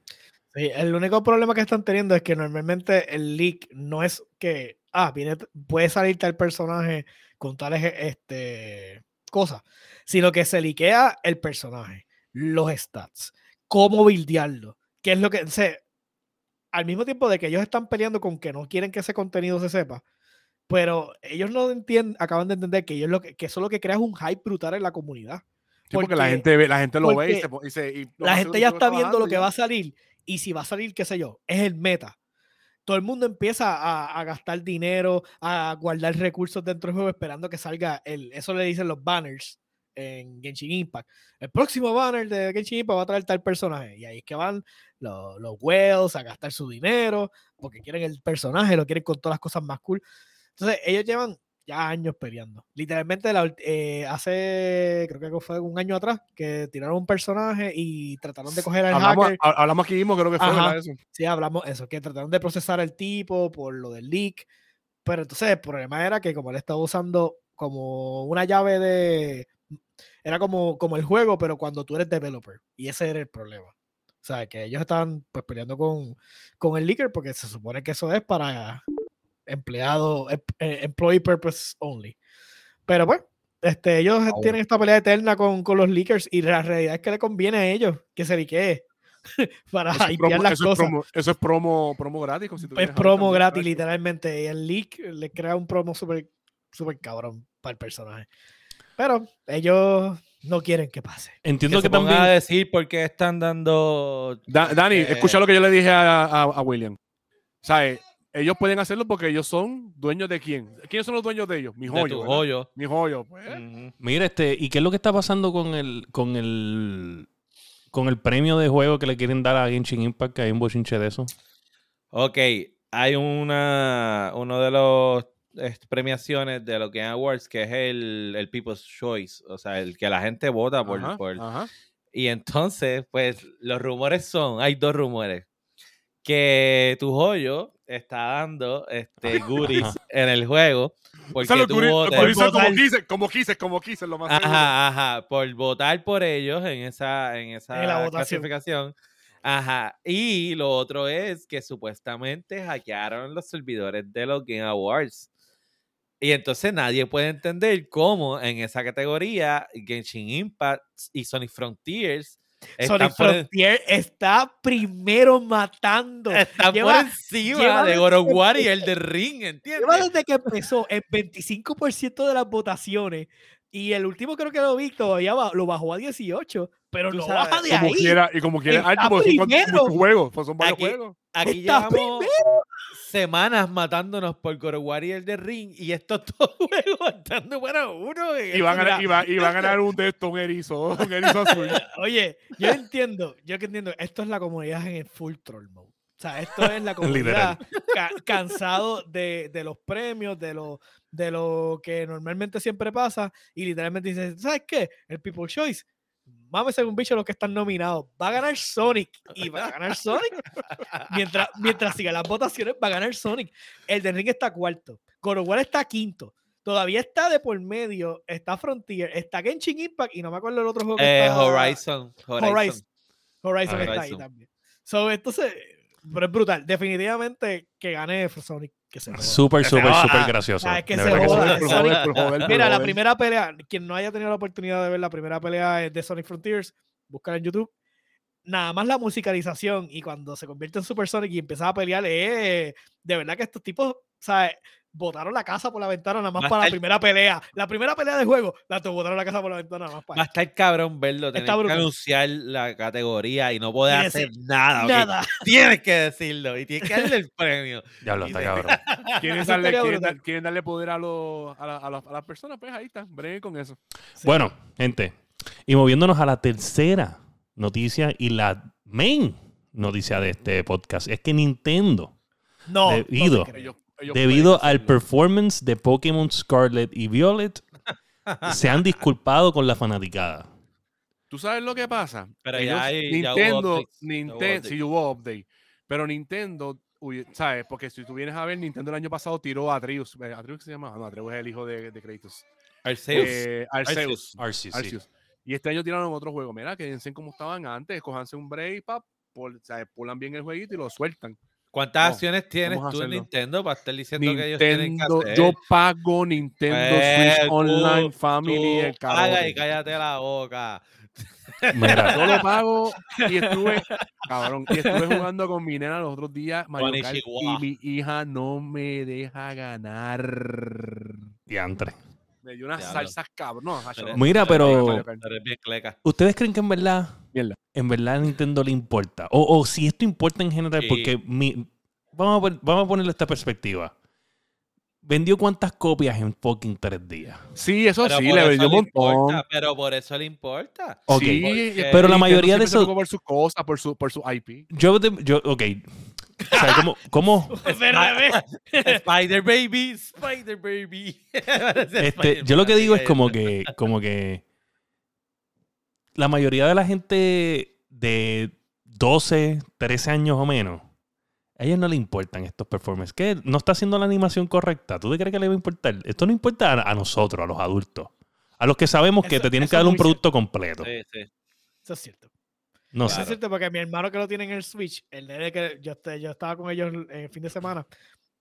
Sí, el único problema que están teniendo es que normalmente el leak no es que, ah, viene, puede salir tal personaje con tales este, cosas, sino que se liquea el personaje, los stats, cómo buildearlo, qué es lo que, se, al mismo tiempo de que ellos están peleando con que no quieren que ese contenido se sepa, pero ellos no entienden, acaban de entender que ellos lo que, que eso lo que crea es un hype brutal en la comunidad. Sí, porque, la porque- gente ve, la gente lo ve y se, y se- y lo la gente ya está viendo lo que ya. va a salir y si va a salir, qué sé yo, es el meta. Todo el mundo empieza a, gastar dinero, a guardar recursos dentro del juego esperando que salga el, eso le dicen los banners en Genshin Impact. El próximo banner de Genshin Impact va a traer tal personaje y ahí es que van los, los whales a gastar su dinero porque quieren el personaje, lo quieren con todas las cosas más cool. Entonces ellos llevan ya años peleando. Literalmente la eh, hace, creo que fue un año atrás, que tiraron un personaje y trataron de coger al Hablamos, hacker. ha- hablamos aquí mismo, creo que fue. Eso. Sí, hablamos eso, que trataron de procesar al tipo por lo del leak. Pero entonces el problema era que como él estaba usando como una llave de... Era como, como el juego, pero cuando tú eres developer. Y ese era el problema. O sea, que ellos estaban pues, peleando con, con el leaker porque se supone que eso es para empleado, em- eh, employee purpose only. Pero pues, este, ellos bueno. tienen esta pelea eterna con, con los leakers y la realidad es que le conviene a ellos que se liquee para Eso es hypear promo, las eso es cosas. promo- eso es promo, promo gratis. como si tú Es promo gratis, literalmente. Y el leak le crea un promo súper super cabrón para el personaje. Pero ellos no quieren que pase. Entiendo que que, también. a decir por qué están dando Da- Dani, Eh, escucha lo que yo le dije a, a- a William. ¿Sabes? Ellos pueden hacerlo porque ellos son dueños de quién. ¿Quiénes son los dueños de ellos? Mi de joyo. joyo. Mi joyo. Pues, Ujú. Mira, este, ¿y qué es lo que está pasando con el, con el, con el premio de juego que le quieren dar a Genshin Impact? Que hay un bochinche de eso. Ok, hay una uno de los este, premiaciones de los Game Awards que es el, el People's Choice, o sea, el que la gente vota por, ajá, por- ajá. Y entonces, pues, los rumores son, hay dos rumores. Que tu joyo está dando este goodies en el juego. Porque O sea, tú como quise, como quise, como quise, lo más seguro. Ajá, ajá, por votar por ellos en esa, en esa En la votación. clasificación. Ajá. Y lo otro es que supuestamente hackearon los servidores de los Game Awards. Y entonces nadie puede entender cómo en esa categoría Genshin Impact y Sonic Frontiers están, Sonic Frontier está primero matando. están lleva- por encima lleva de God of desde War y el de Ring, ¿entiendes? Lleva desde que empezó el 25% de las votaciones. Y el último creo que lo vi todavía lo bajó a 18. Pero no sabes, baja de Como ahí. quiera, y como quiera. Está pues son primero. muchos juegos, pues son varios Aquí- juegos. Aquí Está llevamos semanas matándonos por War y el de Ring y estos dos juegos están número uno. en Y va a ganar, y va, y va a ganar un de estos, un erizo, un erizo azul. Oye, yo entiendo, yo que entiendo, esto es la comunidad en el full troll mode. O sea, esto es la comunidad ca- cansado de, de los premios, de lo, de lo que normalmente siempre pasa, y literalmente dice, ¿sabes qué? El People's Choice, mámese un bicho los que están nominados. Va a ganar Sonic, y va a ganar Sonic. Mientras, mientras sigan las votaciones, va a ganar Sonic. El de Ring está cuarto. God of War está quinto. Todavía está de por medio, está Frontier, está Genshin Impact, y no me acuerdo el otro juego que Eh, está- Horizon. Horizon. Horizon. Horizon está ahí también. So, entonces, pero es brutal. Definitivamente que gane Sonic. Que se. Súper, súper, súper gracioso. Ah, es que De se verdad que sí. joda. Por Sonic- joder, por joder, por Mira, la primera pelea, quien no haya tenido la oportunidad de ver la primera pelea de Sonic Frontiers, búscala en YouTube. Nada más la musicalización y cuando se convierte en Super Sonic y empieza a pelear, eh, de verdad que estos tipos, ¿sabes? Botaron la casa por la ventana nada más Va para la primera pelea. La primera pelea de juego, la to- botaron la casa por la ventana nada más Va a para. estar cabrón verlo. Tener Está que anunciar la categoría y no poder hacer decir nada. Nada. Tienes que decirlo y tienes que darle el premio. Ya lo está, cabrón. ¿Quieren darle, quieren, brutal. dar- quieren darle poder a, los, a, la- a las- a las personas? Pues ahí está, breguen con eso. Sí. Bueno, gente, y moviéndonos a la tercera noticia y la main noticia de este podcast, es que Nintendo, No. no te Debido. creo. Debido al performance de Pokémon Scarlet y Violet, se han disculpado con la fanaticada. ¿Tú sabes lo que pasa? Pero Ellos- ya hay- Nintendo, ya hubo Nintendo, sí hubo update. Pero Nintendo, uy, ¿sabes? Porque si tú vienes a ver, Nintendo el año pasado tiró a Atreus. eh, ¿Atreus qué se llama? No, Atreus es el hijo de, de Kratos. Arceus. Eh, Arceus. Arceus, sí. Arceus. Y este año tiraron otro juego. Mira, quédense como estaban antes, cojanse un break, pap, por, ¿sabes? pulan bien el jueguito y lo sueltan. ¿Cuántas no, acciones tienes tú en. Nintendo para estar diciendo que ellos tienen que Nintendo, hacer? yo pago Nintendo Pues, Switch tú- Online Family, Tú el paga cabrón. y cállate la boca. Mira, Yo lo pago y estuve, cabrón, y estuve jugando con mi nena los otros días Mario Kart, y mi hija no me deja ganar. diantre. Me dio unas salsas cabrón. No. Mira, pero. ¿ustedes creen que en verdad, Mierda. en verdad a Nintendo le importa? O, o si esto importa en general, Sí. porque mi, vamos, a, vamos a ponerle esta perspectiva. ¿Vendió cuántas copias en fucking tres días? Sí, eso Pero sí, le vendió un montón. importa, pero por eso le importa. Sí, Porque- pero la mayoría de esos- por sus cosas, por su, por su IP. Yo, yo, ok, O sea, ¿cómo, cómo Bebé. Spider Baby, Spider Baby. Este, yo lo que digo es como que, como que la mayoría de la gente de 12, 13 años o menos, a ellos no le importan estos performances. ¿Qué? ¿No está haciendo la animación correcta? ¿Tú te crees que le va a importar? Esto no importa a, a nosotros, a los adultos. A los que sabemos que Eso- te tienen que dar un producto completo. Sí, sí. Eso es cierto. No Eso sé. es cierto porque mi hermano que lo tiene en el Switch, el nene que yo, este- yo estaba con ellos el, el fin de semana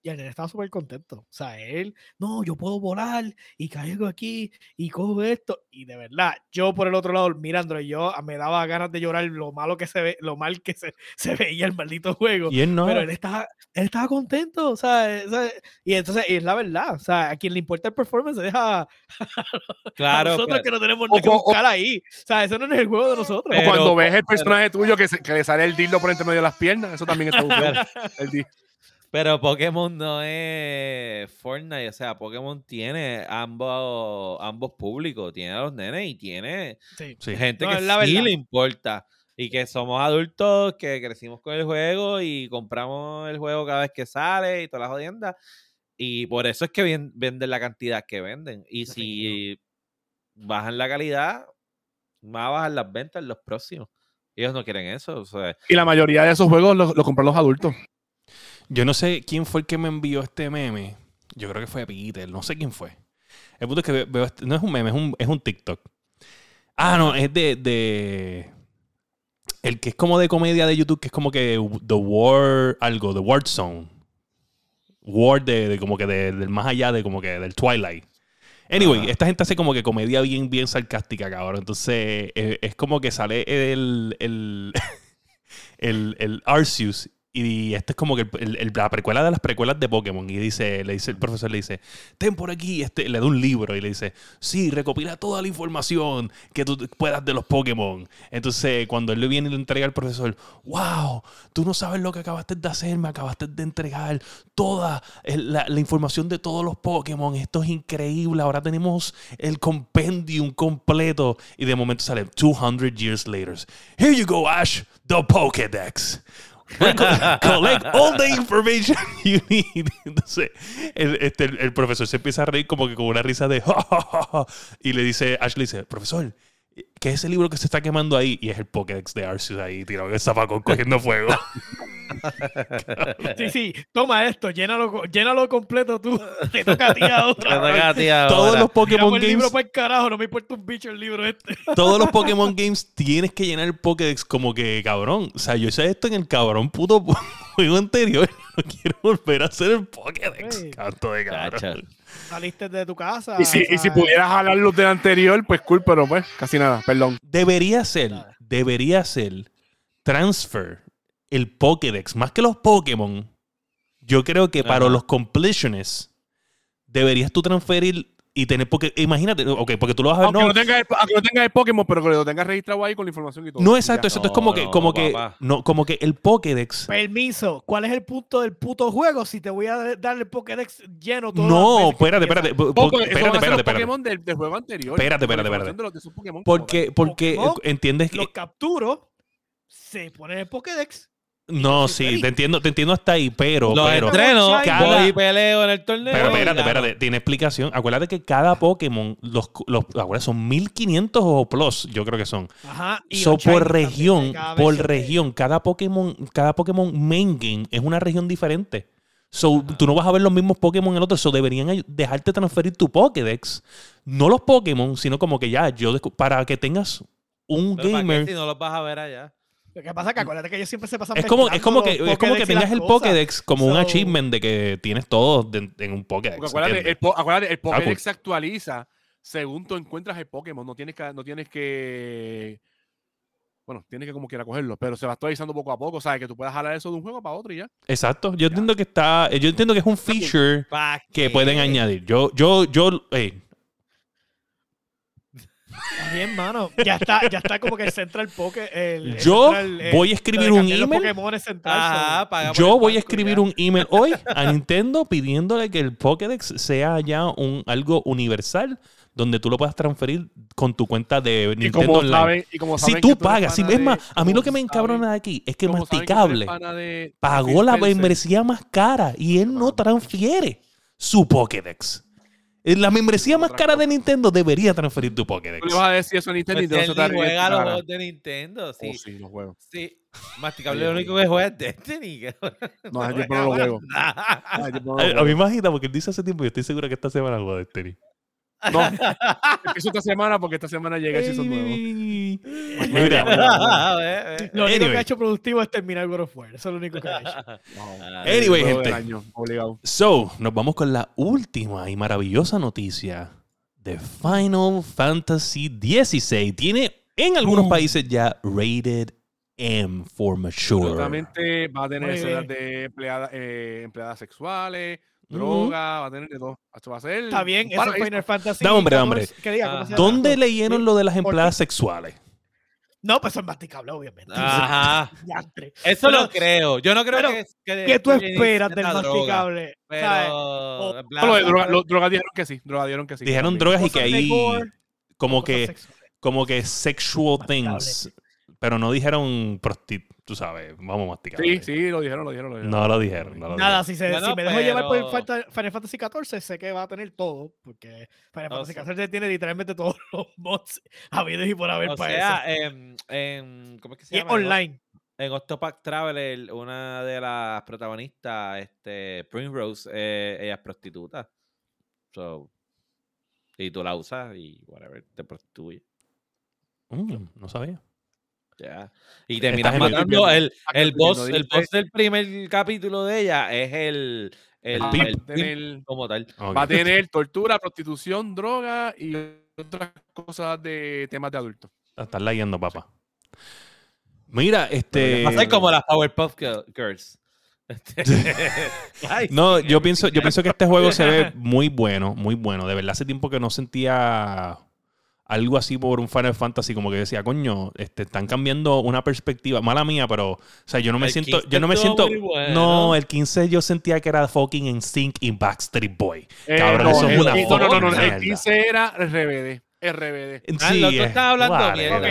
y el estaba súper contento. O sea, él, no, yo puedo volar y caigo aquí y cojo esto. Y de verdad, yo por el otro lado mirándolo, yo ah, me daba ganas de llorar lo malo que se ve, lo mal que se, se veía el maldito juego. Y él no. Pero él estaba, él estaba contento, o sea, eh, o sea, y entonces y es la verdad, o sea, a quien le importa el performance se deja a Claro. nosotros pero- que no tenemos O nada que o- buscar ahí. O sea, eso no es el juego de nosotros. O Pero- cuando ves el pero- personaje tuyo que, se- que le sale el dildo por entre medio de las piernas, eso también está buscando. El di- Pero Pokémon no es Fortnite, o sea, Pokémon tiene ambos, ambos públicos, tiene a los nenes y tiene Sí. Gente No, que la sí verdad. le importa y que somos adultos que crecimos con el juego y compramos el juego cada vez que sale y todas las jodiendas y por eso es que ven- venden la cantidad que venden y si bajan la calidad va a bajar las ventas en los próximos ellos no quieren eso o sea, Y la mayoría de esos juegos los, los compran los adultos. Yo no sé quién fue el que me envió este meme. Yo creo que fue Peter. No sé quién fue. El punto es que ve- veo este- no es un meme, es un, es un TikTok. Ah, no, es de, de. El que es como de comedia de YouTube, que es como que The War, algo, The War Zone. War de, de como que de- del más allá de como que del Twilight. Anyway, esta gente hace como que comedia bien, bien sarcástica, cabrón. Entonces, es como que sale el, el, el, el Arceus y este es como que el- la precuela de las precuelas de Pokémon. Y dice, le dice, el profesor le dice, ten por aquí, este, le da un libro y le dice, sí, recopila toda la información que tú puedas de los Pokémon. Entonces, cuando él le viene y le entrega al profesor, wow, tú no sabes lo que acabaste de hacer, me acabaste de entregar toda el- la, la información de todos los Pokémon. Esto es increíble. Ahora tenemos el compendium completo. Y de momento sale 200 years later. Here you go, Ash, the Pokédex. Collect all the information you need. Entonces, el, este, el- el profesor se empieza a reír como que con una risa de y le dice, Ash le dice, profesor, ¿qué es ese libro que se está quemando ahí? Y es el Pokédex de Arceus ahí tirado en el zafacón cogiendo fuego. Sí, sí, toma esto, llénalo, llénalo completo tú. Te toca a ti ahora. Te toca a ti Todos los Pokémon el libro Games para el carajo, no me importa un bicho el libro este. todos los Pokémon Games tienes que llenar el Pokédex como que cabrón. O sea, yo hice esto en el cabrón puto juego anterior. No quiero volver a hacer el Pokédex. Canto de cabrón. Saliste de tu casa. Y si, o y si pudieras jalar los del anterior, pues cool, pero pues casi nada, perdón. Debería ser, debería ser transfer el Pokédex, más que los Pokémon. Yo creo que para los completionists deberías tú transferir y tener porque imagínate, ok, porque tú lo vas a ver, Aunque no, no, tengas el, aunque no tengas el Pokémon, pero que lo tengas registrado ahí con la información y todo. no exacto, exacto, es como que, No, como no, que, papá. no, como que el Pokédex. Permiso, ¿cuál es el punto del puto juego si te voy a dar el Pokédex lleno todo No, espérate, espérate, espérate, espérate, espérate. Pokémon del, del juego anterior. Espérate, espérate, espérate. Porque, porque Pokémon, entiendes que Los capturo, se pone en el Pokédex. No, sí, te entiendo, te entiendo hasta ahí, pero, Los pero, entreno, cada- voy y peleo en el torneo. pero espérate, espérate, tiene explicación. Acuérdate que cada Pokémon, los, los ahora son 1500 o plus, yo creo que son. Ajá. y So, por región, por región, cada Pokémon, cada Pokémon main game es una región diferente. So, tú no vas a ver los mismos Pokémon en el otro. So, deberían dejarte transferir tu Pokédex. No los Pokémon, sino como que ya, yo descu- para que tengas un Pero ¿para qué gamer. si no los vas a ver allá. Lo que pasa es que acuérdate que ellos siempre se pasan Es como, es como que, es como que tengas el. Pokédex como un achievement de que tienes todo de- en un Pokédex. Acuérdate, el, acuérdate, el Pokédex cool. se actualiza según tú encuentras el Pokémon. No tienes que, no tienes que bueno, tienes que como quiera cogerlo, pero se va actualizando poco a poco, ¿sabes? Que tú puedas jalar eso de un juego para otro y ya. Exacto. Yo entiendo que está. Yo entiendo que es un feature ¿Pa' que pueden añadir. Yo, yo, yo. hey, Está bien, mano. Ya está, ya está como que el Central. El, el Yo Central, eh, voy a escribir un email. Ajá, Yo voy a escribir ya. un email hoy a Nintendo pidiéndole que el Pokédex sea ya un algo universal donde tú lo puedas transferir con tu cuenta de Nintendo como Online. saben, y como si saben tú que eres pagas, si, es más, a mí lo que me encabrona de aquí es que tú Masticable de pagó la membresía más cara y él no transfiere su Pokédex. La membresía más cara de Nintendo debería transferir tu Tú Pokédex. le vas a decir eso a Nintendo Pues y te va a juega los juegos de Nintendo, sí. Oh, sí, los juegos. Sí. Masticable lo único que juega es Destiny. No, tiempo no lo juego. nada. Hace tiempo no lo A, mí me agita porque él dice hace tiempo y estoy seguro que esta semana juego de Destiny. No, empiezo esta semana porque esta semana llega el season nuevo. Mira, Ve, ve. Lo único que Anyway. ha hecho productivo es terminar God of War. Eso es lo único que ha hecho. Anyway, gente. año. So, nos vamos con la última y maravillosa noticia de Final Fantasy XVI. Tiene en algunos países ya rated M for mature. Absolutamente va a tener bien. de empleadas, eh, empleadas sexuales. Droga, va a tener de todo. Esto va a ser. Está bien, eso es. Final Fantasy. Da, hombre, 14, hombre. que diga, ¿cómo se llama? ¿Dónde leyeron lo de las ¿Por empleadas sexuales? No, pues eso es masticable, obviamente. Ajá. Eso Pero- lo creo. Yo no creo pero, que, que, ¿Qué tú esperas del droga, masticable? Pero. No, de droga, los drogas dijeron que sí. Drogas dijeron que sí. Dijeron drogas y que ahí como que, sexuales. como que sexual things, pero no dijeron prosti tú sabes, vamos a masticar. Sí, sí, lo dijeron, lo dijeron. Lo dijeron. No lo dijeron. no lo Nada, si, se, Bueno, si me dejo llevar por Final Fantasy XIV, sé que va a tener todo, porque Final Fantasy sea- XIV tiene literalmente todos los mods habidos y por haber O para sea, eso. en, en. ¿Cómo es que se llama? En online. En Octopath Traveler, una de las protagonistas, este, Primrose, eh, ella es prostituta. So, y tú la usas y whatever, te prostituye. Mm, no sabía. Ya. Y terminas matando el, el boss, el boss del primer capítulo de ella es el, el, El pimp. el Va a tener- como tal. Ok. Va a tener tortura, prostitución, droga y otras cosas de temas de adultos. Estás leyendo, papá. Mira, este. Va a ser como las Powerpuff Girl- Girls. No, yo pienso, yo pienso que este juego se ve muy bueno, muy bueno. De verdad, hace tiempo que no sentía algo así por un Final Fantasy, como que decía, coño, este, están cambiando una perspectiva, mala mía, pero, o sea, yo no me El siento, 15 yo no me siento, bueno. no, el 15 yo sentía que era fucking NSYNC y Backstreet Boy. Eh, Cabrón, no, eso es una no, no, no, no, El mierda. 15 era RBD. RBD. Ah, Sí, no, estás hablando vale, mierda, no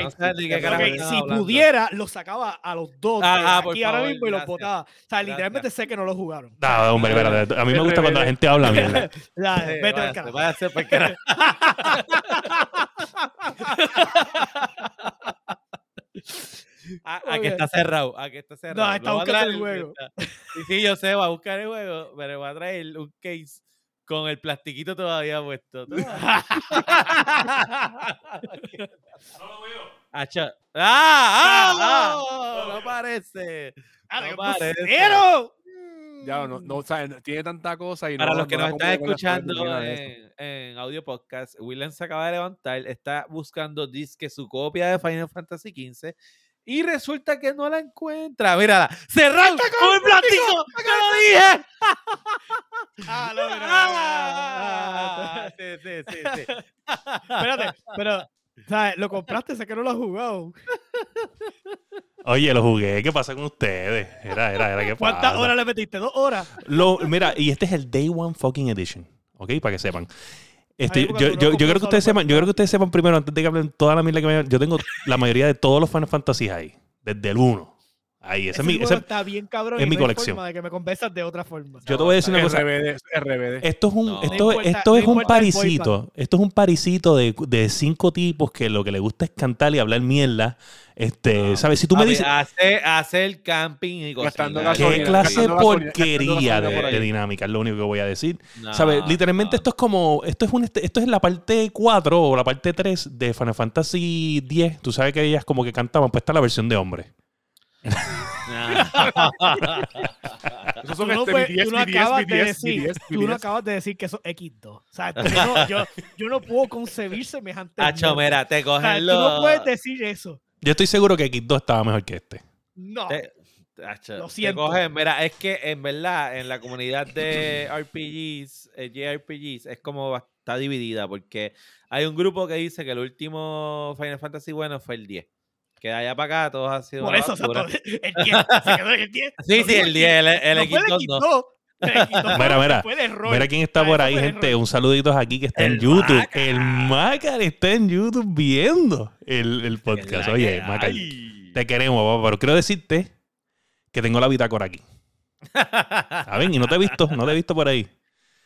qué si hablando. pudiera, lo sacaba a los dos por aquí ahora favor, mismo y los botaba. O sea, literalmente sé que no lo jugaron. No, hombre, espérate, a mí me gusta cuando la gente habla mierda. Ya, Sí, vete al carajo. váyase pa'l carajo. Ah, Aquí Ok. está cerrado, aquí está cerrado. está Lo voy a buscando el juego. está- Sí, sí, yo sé, va a buscar el juego, pero voy a traer un case con el plastiquito todavía puesto. Acha- ¡Ah! ¡Ah! ¡Ah! No parece. Ah, No ¡Qué parece. Ya, no, no, o sea, tiene tanta cosa y Para no- los que no nos están escuchando en, en audio podcast, William se acaba de levantar, está buscando disque su copia de Final Fantasy XV y resulta que no la encuentra. Mírala, cerrado con el plástico. ¡Te lo dije! Ah, Ah, sí, sí, sí, sí. Espérate, pero, ¿sabes? Lo compraste, sé que no lo has jugado. Oye, lo jugué, ¿qué pasa con ustedes? Era, era, era, ¿qué ¿Cuántas pasa? horas le metiste? ¿Dos horas? Lo, mira, y este es el Day One fucking Edition. ¿Ok? Para que sepan. Este, yo, yo, yo creo que ustedes sepan, yo creo que ustedes sepan primero, antes de que hablen toda la mierda que me Yo tengo la mayoría de todos los Final Fantasy ahí. Desde el 1. Ahí, ese Ese es mi. ese- está bien cabrón es mi no colección. forma de que me convenzas de otra forma. yo te voy a decir una cosa. RBD, RBD. Esto es un, No. esto, No importa- esto no es un parisito. Esto es un parisito de, de cinco tipos que lo que le gusta es cantar y hablar mierda. Este, ¿sabes? Si tú me Papi, dices. hace, hace el camping y Gastando cocinar. ¿Qué gasolina, clase de gasolina, porquería gasolina por de dinámica? Es lo único que voy a decir. No, ¿Sabes? Literalmente no. esto es como, esto es un, este- esto es la parte 4 o la parte 3 de Final Fantasy 10. Tú sabes que ellas como que cantaban, pues está la versión de hombre. Esos Tú son no, este puedes- tú no acabas de decir, tú no acabas de decir que eso es X2. O sea, tú no- yo, yo no puedo concebir semejante. Acho, mierda. mira, te O sea, cogen tú no puedes decir eso. Yo estoy seguro que X2 estaba mejor que este. No. Te, acho, Lo te siento. cogen, mira, es que en verdad, en la comunidad de RPGs, eh, JRPGs, es como está dividida porque hay un grupo que dice que el último Final Fantasy bueno fue el 10. Que de allá para acá todos han sido. Por eso, basura. exacto. El 10. Se quedó en el 10. Sí, sí, el 10, el, el no fue X2 no. X2, el X2 fue- Mira, mira. Mira quién está por ahí, gente. Un saludito aquí que está en YouTube. Macar. El Macar está en YouTube viendo el, el podcast. Oye, Macar, te queremos, papá, pero quiero decirte que tengo la bitácora aquí. ¿Saben? Y no te he visto, no te he visto por ahí.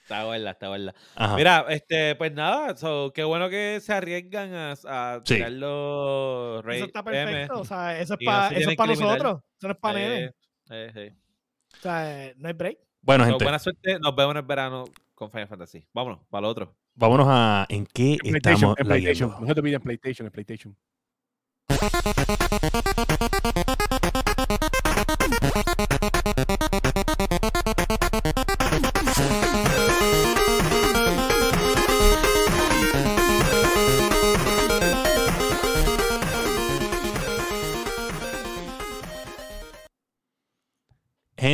Está buena, está buena. Ajá. Mira, este, pues nada, so, qué bueno que se arriesgan a, a Sí. tirar los Raid Eso está M. perfecto. O sea, eso es no para que limitar. nosotros. Eso no es para Eh, eh, eh. O sea, no hay break. Bueno, So, gente, buena suerte, nos vemos en el verano con Final Fantasy. Vámonos, para lo otro. vámonos a en qué En PlayStation, estamos en PlayStation. No se te olvide en PlayStation, en PlayStation.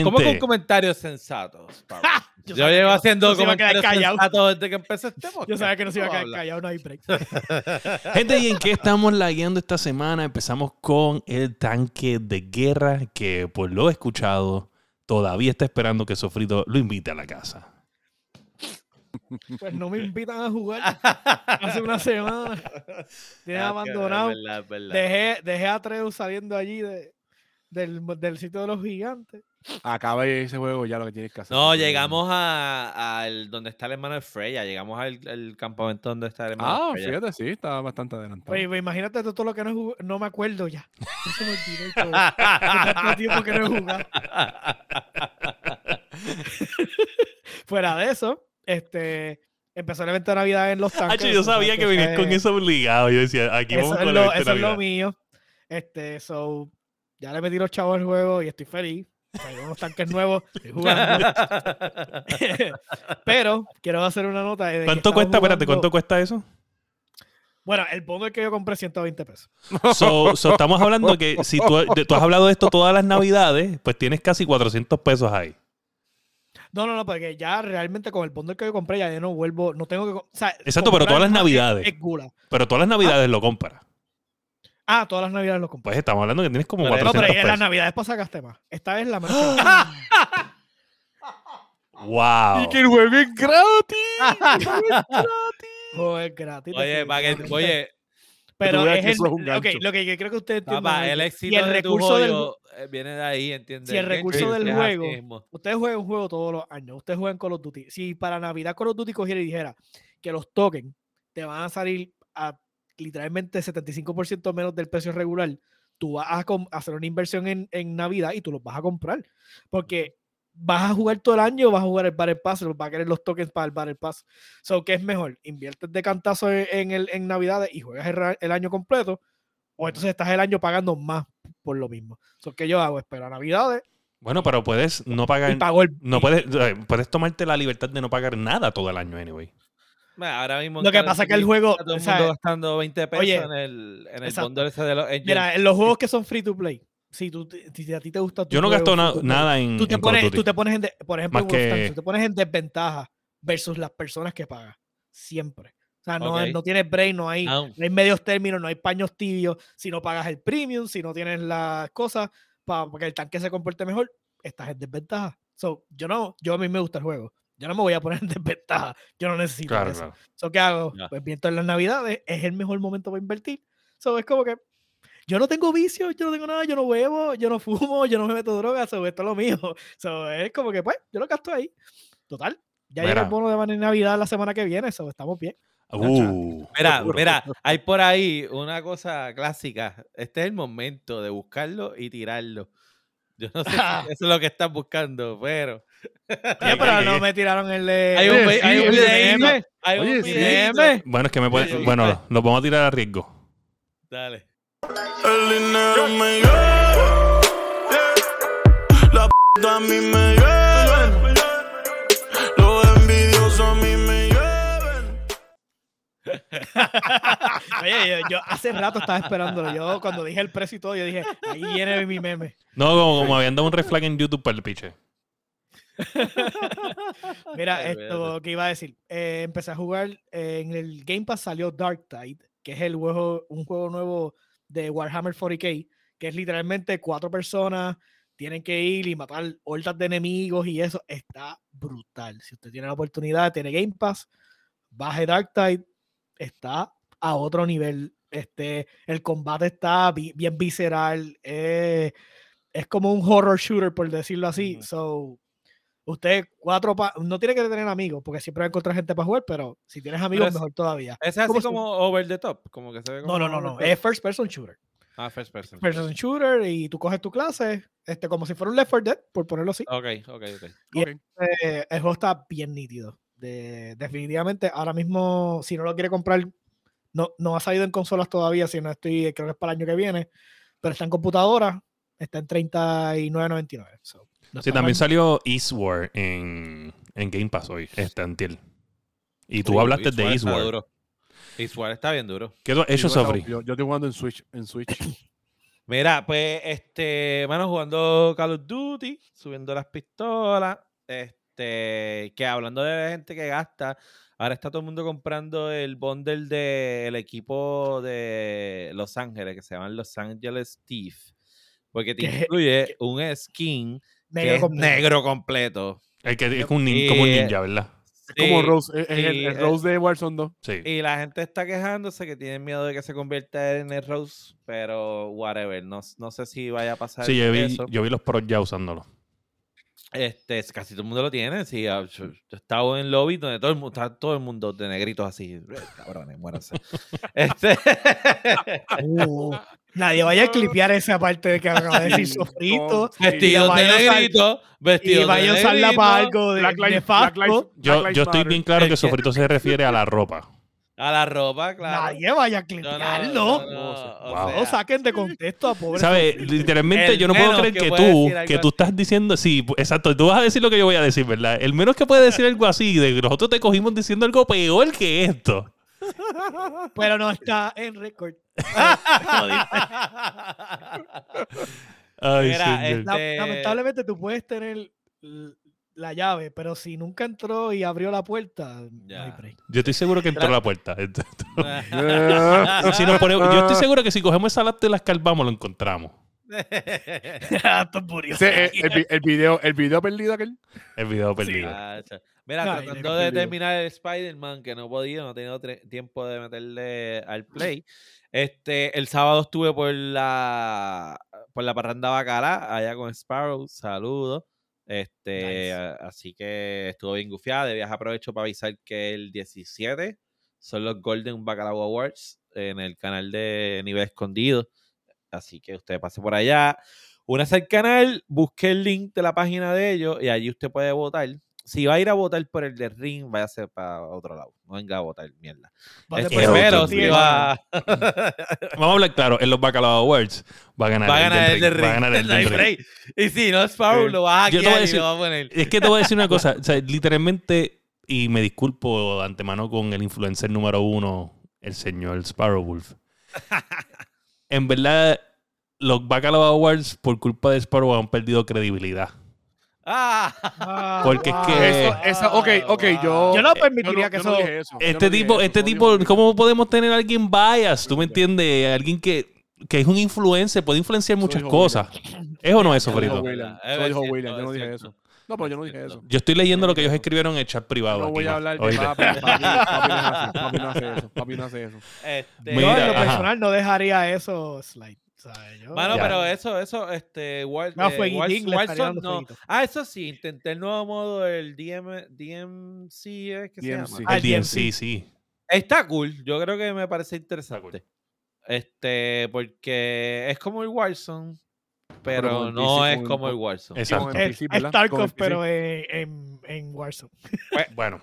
¿Cómo con comentarios sensatos? Pablo? Yo Yo, llevo haciendo no comentarios callado. sensatos desde que empezó este podcast. Yo sabía que no se iba a ¿Cómo quedar callado, no hay break. gente, ¿y en qué estamos lagueando esta semana? Empezamos con el tanque de guerra que, por lo escuchado, todavía está esperando que Sofrito lo invite a la casa. Pues no me invitan a jugar hace una semana. Tienen Ah, abandonado. Es verdad, es verdad. Dejé, dejé a Treu saliendo allí de, del, del sitio de los gigantes. Acaba ese juego ya lo que tienes que hacer. No, llegamos a, al donde está el hermano de Freya. Llegamos al, al campamento donde está el hermano Ah, de Freya. fíjate, sí, está bastante adelantado. Oye, pues imagínate todo lo que no. No me acuerdo ya. Se me olvidó y todo. Tanto tiempo que no he jugado. Fuera de eso, este empezó el evento de Navidad en los tanques. Yo sabía que venías con eso obligado. Yo decía, aquí Eso, vamos es con lo, la eso es lo mío. Este, so, ya le metí los chavos al juego y estoy feliz. Traigo unos tanques nuevos, estoy jugando. Pero quiero hacer una nota. de ¿Cuánto cuesta? Espérate, jugando- ¿cuánto cuesta eso? Bueno, el bundle que yo compré 120 pesos. So, so estamos hablando que si tú, has hablado de esto todas las navidades, pues tienes casi 400 pesos ahí. No, no, no, porque ya realmente con el bundle que yo compré ya yo no vuelvo, no tengo que... O sea, Exacto, pero todas las es- navidades. Es, gula. Pero todas las navidades lo compras. Ah, todas las navidades lo compré. Pues estamos hablando que tienes como no, 400 pero en las pesos. navidades pasadas gasté más. Esta vez la menos. ¡Wow! el juego es gratis! Joder, gratis. Oye, para que, oye, Pero es que el, es lo que yo creo que ustedes entiendan papá, es el que éxito si el de tu recurso del eh, viene de ahí, ¿entiendes? si el recurso del es juego-. Ustedes juegan un juego todos los años. Ustedes juegan Call of Duty. Si para Navidad Call of Duty cogiera y dijera que los tokens te van a salir a literalmente 75% menos del precio regular, tú vas a hacer una inversión en, en Navidad y tú los vas a comprar. Porque vas a jugar todo el año, vas a jugar el Battle Pass, vas a querer los tokens para el Battle Pass. So, ¿qué es mejor? ¿Inviertes de cantazo en, en el, en Navidades y juegas el, el año completo? O entonces estás el año pagando más por lo mismo. So, ¿Qué yo hago? Espero a Navidades Bueno, pero puedes no pagar. el... No puedes, eh, puedes tomarte la libertad de no pagar nada todo el año, anyway. Ahora mismo en Lo que pasa es que el juego, está todo el o sea, mundo gastando 20 pesos oye, en el, en el bundle ese de los Engine. Mira, en los juegos que son free to play, si, tú, si a ti te gusta tu Yo no juego gasto na- nada en, tú te, en pones, tú te pones en, de- por ejemplo, en que- tú te pones en desventaja versus las personas que pagan. Siempre. O sea, no, Ok. no tienes break, no hay, Ah, no hay medios términos, no hay paños tibios. Si no pagas el premium, si no tienes las cosas para que el tanque se comporte mejor, estás en desventaja. So, yo no, yo a mí me gusta el juego. Yo no me voy a poner en desventaja. Yo no necesito Claro, eso. claro. So, ¿Qué hago? Pues invierto en las navidades, es el mejor momento para invertir. So, es como que yo no tengo vicios, yo no tengo nada, yo no bebo, yo no fumo, yo no me meto drogas, so, esto es lo mío. So, es como que, pues, yo lo gasto ahí. Total. Ya llega Mira. el bono de Navidad la semana que viene, so, estamos bien. Uh, Mira, mira, hay por ahí una cosa clásica. Este es el momento de buscarlo y tirarlo. Yo no sé si eso es lo que estás buscando, pero. Pero no me tiraron el de... Hay un, hay un dime. hay un Oye, videíto. Dime. bueno, es que me puede, Sí, sí. bueno, lo vamos a tirar a riesgo. Dale. El dinero me llueve. La p a mí me llueve. Los envidiosos a mí me llueven. Oye, yo, yo hace rato estaba esperándolo. Yo cuando dije el precio y todo, yo dije, ahí viene mi meme. No, como, como habían dado un red flag en YouTube para el piche. Mira, esto que iba a decir. eh, empecé a jugar eh, en el Game Pass salió Dark Tide, que es el juego, un juego nuevo de Warhammer 40k, que es literalmente cuatro personas tienen que ir y matar hordas de enemigos y eso está brutal. Si usted tiene la oportunidad, tiene Game Pass, baje Dark Tide, está a otro nivel. Este, el combate está bi- bien visceral, eh, es como un horror shooter, por decirlo así. So, usted cuatro pa- no tiene que tener amigos, porque siempre va a encontrar gente para jugar, pero si tienes amigos, es- mejor todavía. Ese es así ¿Cómo se- como over the top, como que se ve como No, no, no, no. Es first person shooter. Ah, first person. First person shooter y tú coges tu clase, este, como si fuera un Left 4 Dead, por ponerlo así. Ok, ok, ok. Y Ok. eh, el juego está bien nítido. De, definitivamente, ahora mismo, si no lo quiere comprar, no, no ha salido en consolas todavía, si no estoy, creo que es para el año que viene, pero está en computadora, está en 39.99. So, Sí, también salió Eastward en, en Game Pass hoy, este antiel. Y tú Sí, hablaste de Eastward está Eastward. duro. Eastward está bien duro. ¿Qué tú has hecho, Sí, yo, Sofri? yo, yo estoy jugando en Switch. En Switch. Mira, pues, este, bueno, jugando Call of Duty, subiendo las pistolas, este, que hablando de gente que gasta, ahora está todo el mundo comprando el bundle del equipo de Los Ángeles, que se llama Los Angeles Steve, porque te ¿Qué? incluye un skin Negro es completo. negro completo. El que es un nin- como un Y- ninja, ¿verdad? Es como Sí, Rose, es, el, sí, el eh, Rose de Warzone 2. Sí. Y la gente está quejándose que tienen miedo de que se convierta en el Rose, pero whatever, no, no sé si vaya a pasar Sí, yo vi, eso. yo vi los pros ya usándolo. Este, casi todo el mundo lo tiene. Sí, ah, yo, yo he estado en lobby donde todo el mundo, está todo el mundo de negritos así. "Eh, Cabrones, muéranse. este, Uh, nadie vaya a clipear esa parte de que acaba de decir sofrito. sí. vestidos de negrito. Y Vestidos vaya a de usarla para algo de Black Lives- Black nefasto. Lives- Yo, Black Lives yo estoy bien claro que Sofrito se refiere a la ropa. A la ropa, claro. Nadie vaya a No, no, clipearlo. no, no, no, o o Wow. sea, No saquen de contexto a pobre. ¿Sabes? Literalmente yo no puedo creer que tú, que tú estás diciendo, sí, exacto, tú vas a decir lo que yo voy a decir, ¿verdad? El menos que puede decir algo así, de que nosotros te cogimos diciendo algo peor que esto. Pero no está en récord. Ay, Mira, señor. La- Este- Lamentablemente tú puedes tener la llave, pero si nunca entró y abrió la puerta. Yo estoy seguro que entró la puerta. Yeah. Si nos ponemos- yo estoy seguro que si cogemos esa laptop y la escarbamos, lo encontramos. Esto es murió. Ese, eh, el, el video, el video perdido aquel. El video perdido. Gacho. Mira, Ay, tratando de perdido. terminar el Spider-Man, que no he podido, no he tenido tiempo de meterle al play. Este, el sábado estuve por la por la parranda bacala, allá con Sparrow, saludos. Este, Nice. a- así que estuvo bien gufiada. De viaje aprovecho para avisar que el 17 son los Golden Bacalao Awards en el canal de Nivel Escondido. Así que usted pase por allá. Únase al canal, busque el link de la página de ellos y allí usted puede votar. Si va a ir a votar por el de Ring, váyase para otro lado. No venga a votar, mierda. Vale, si día. va, Vamos a hablar claro, en los Bacalao Awards va a ganar, va a ganar el Elden de Ring, Ring. Va a ganar el Elden Ring. Y si no es Sparrow, Sí. lo vas a Yo te voy a y decir- lo vas a poner. Es que te voy a decir una cosa. o sea, literalmente, y me disculpo de antemano con el influencer número uno, el señor Sparrow Wolf. en verdad, los Bacalao Awards, por culpa de Sparrow, han perdido credibilidad. Ah, Ah, Porque es que- Eso, eso, ok, ok, yo. Yo no eh, permitiría yo que yo no eso- dije eso, yo Este no tipo, eso, este tipo, ¿cómo podemos tener a alguien bias? ¿Tú me entiendes? Alguien que, que es un influencer, puede influenciar Eso muchas cosas. ¿Es o no eso, Eso Frito? Eso dijo cierto, William, yo no es dije eso. No, pero yo no dije Es eso. Yo estoy leyendo lo que ellos escribieron en el chat privado. No aquí, voy a hablar de papi, papi, papi no papi hace eso, papi no hace eso. Este, Yo Mira, en lo ajá. personal no dejaría eso slide. Yo- Mano, Ya. pero eso, eso, este, War, No, eh, fueguitín, War- le estaría Warzone, dando no. fueguito. Ah, eso sí, intenté el nuevo modo, el DM, DMC, ¿eh? ¿qué se DMC. llama? Ah, El DMC, sí. Está cool, yo creo que me parece interesante. Este, porque es como el Warzone, pero, no es como el Warzone. Exacto. Es, es. Tarkov, pero en, en, en Warzone. Bueno.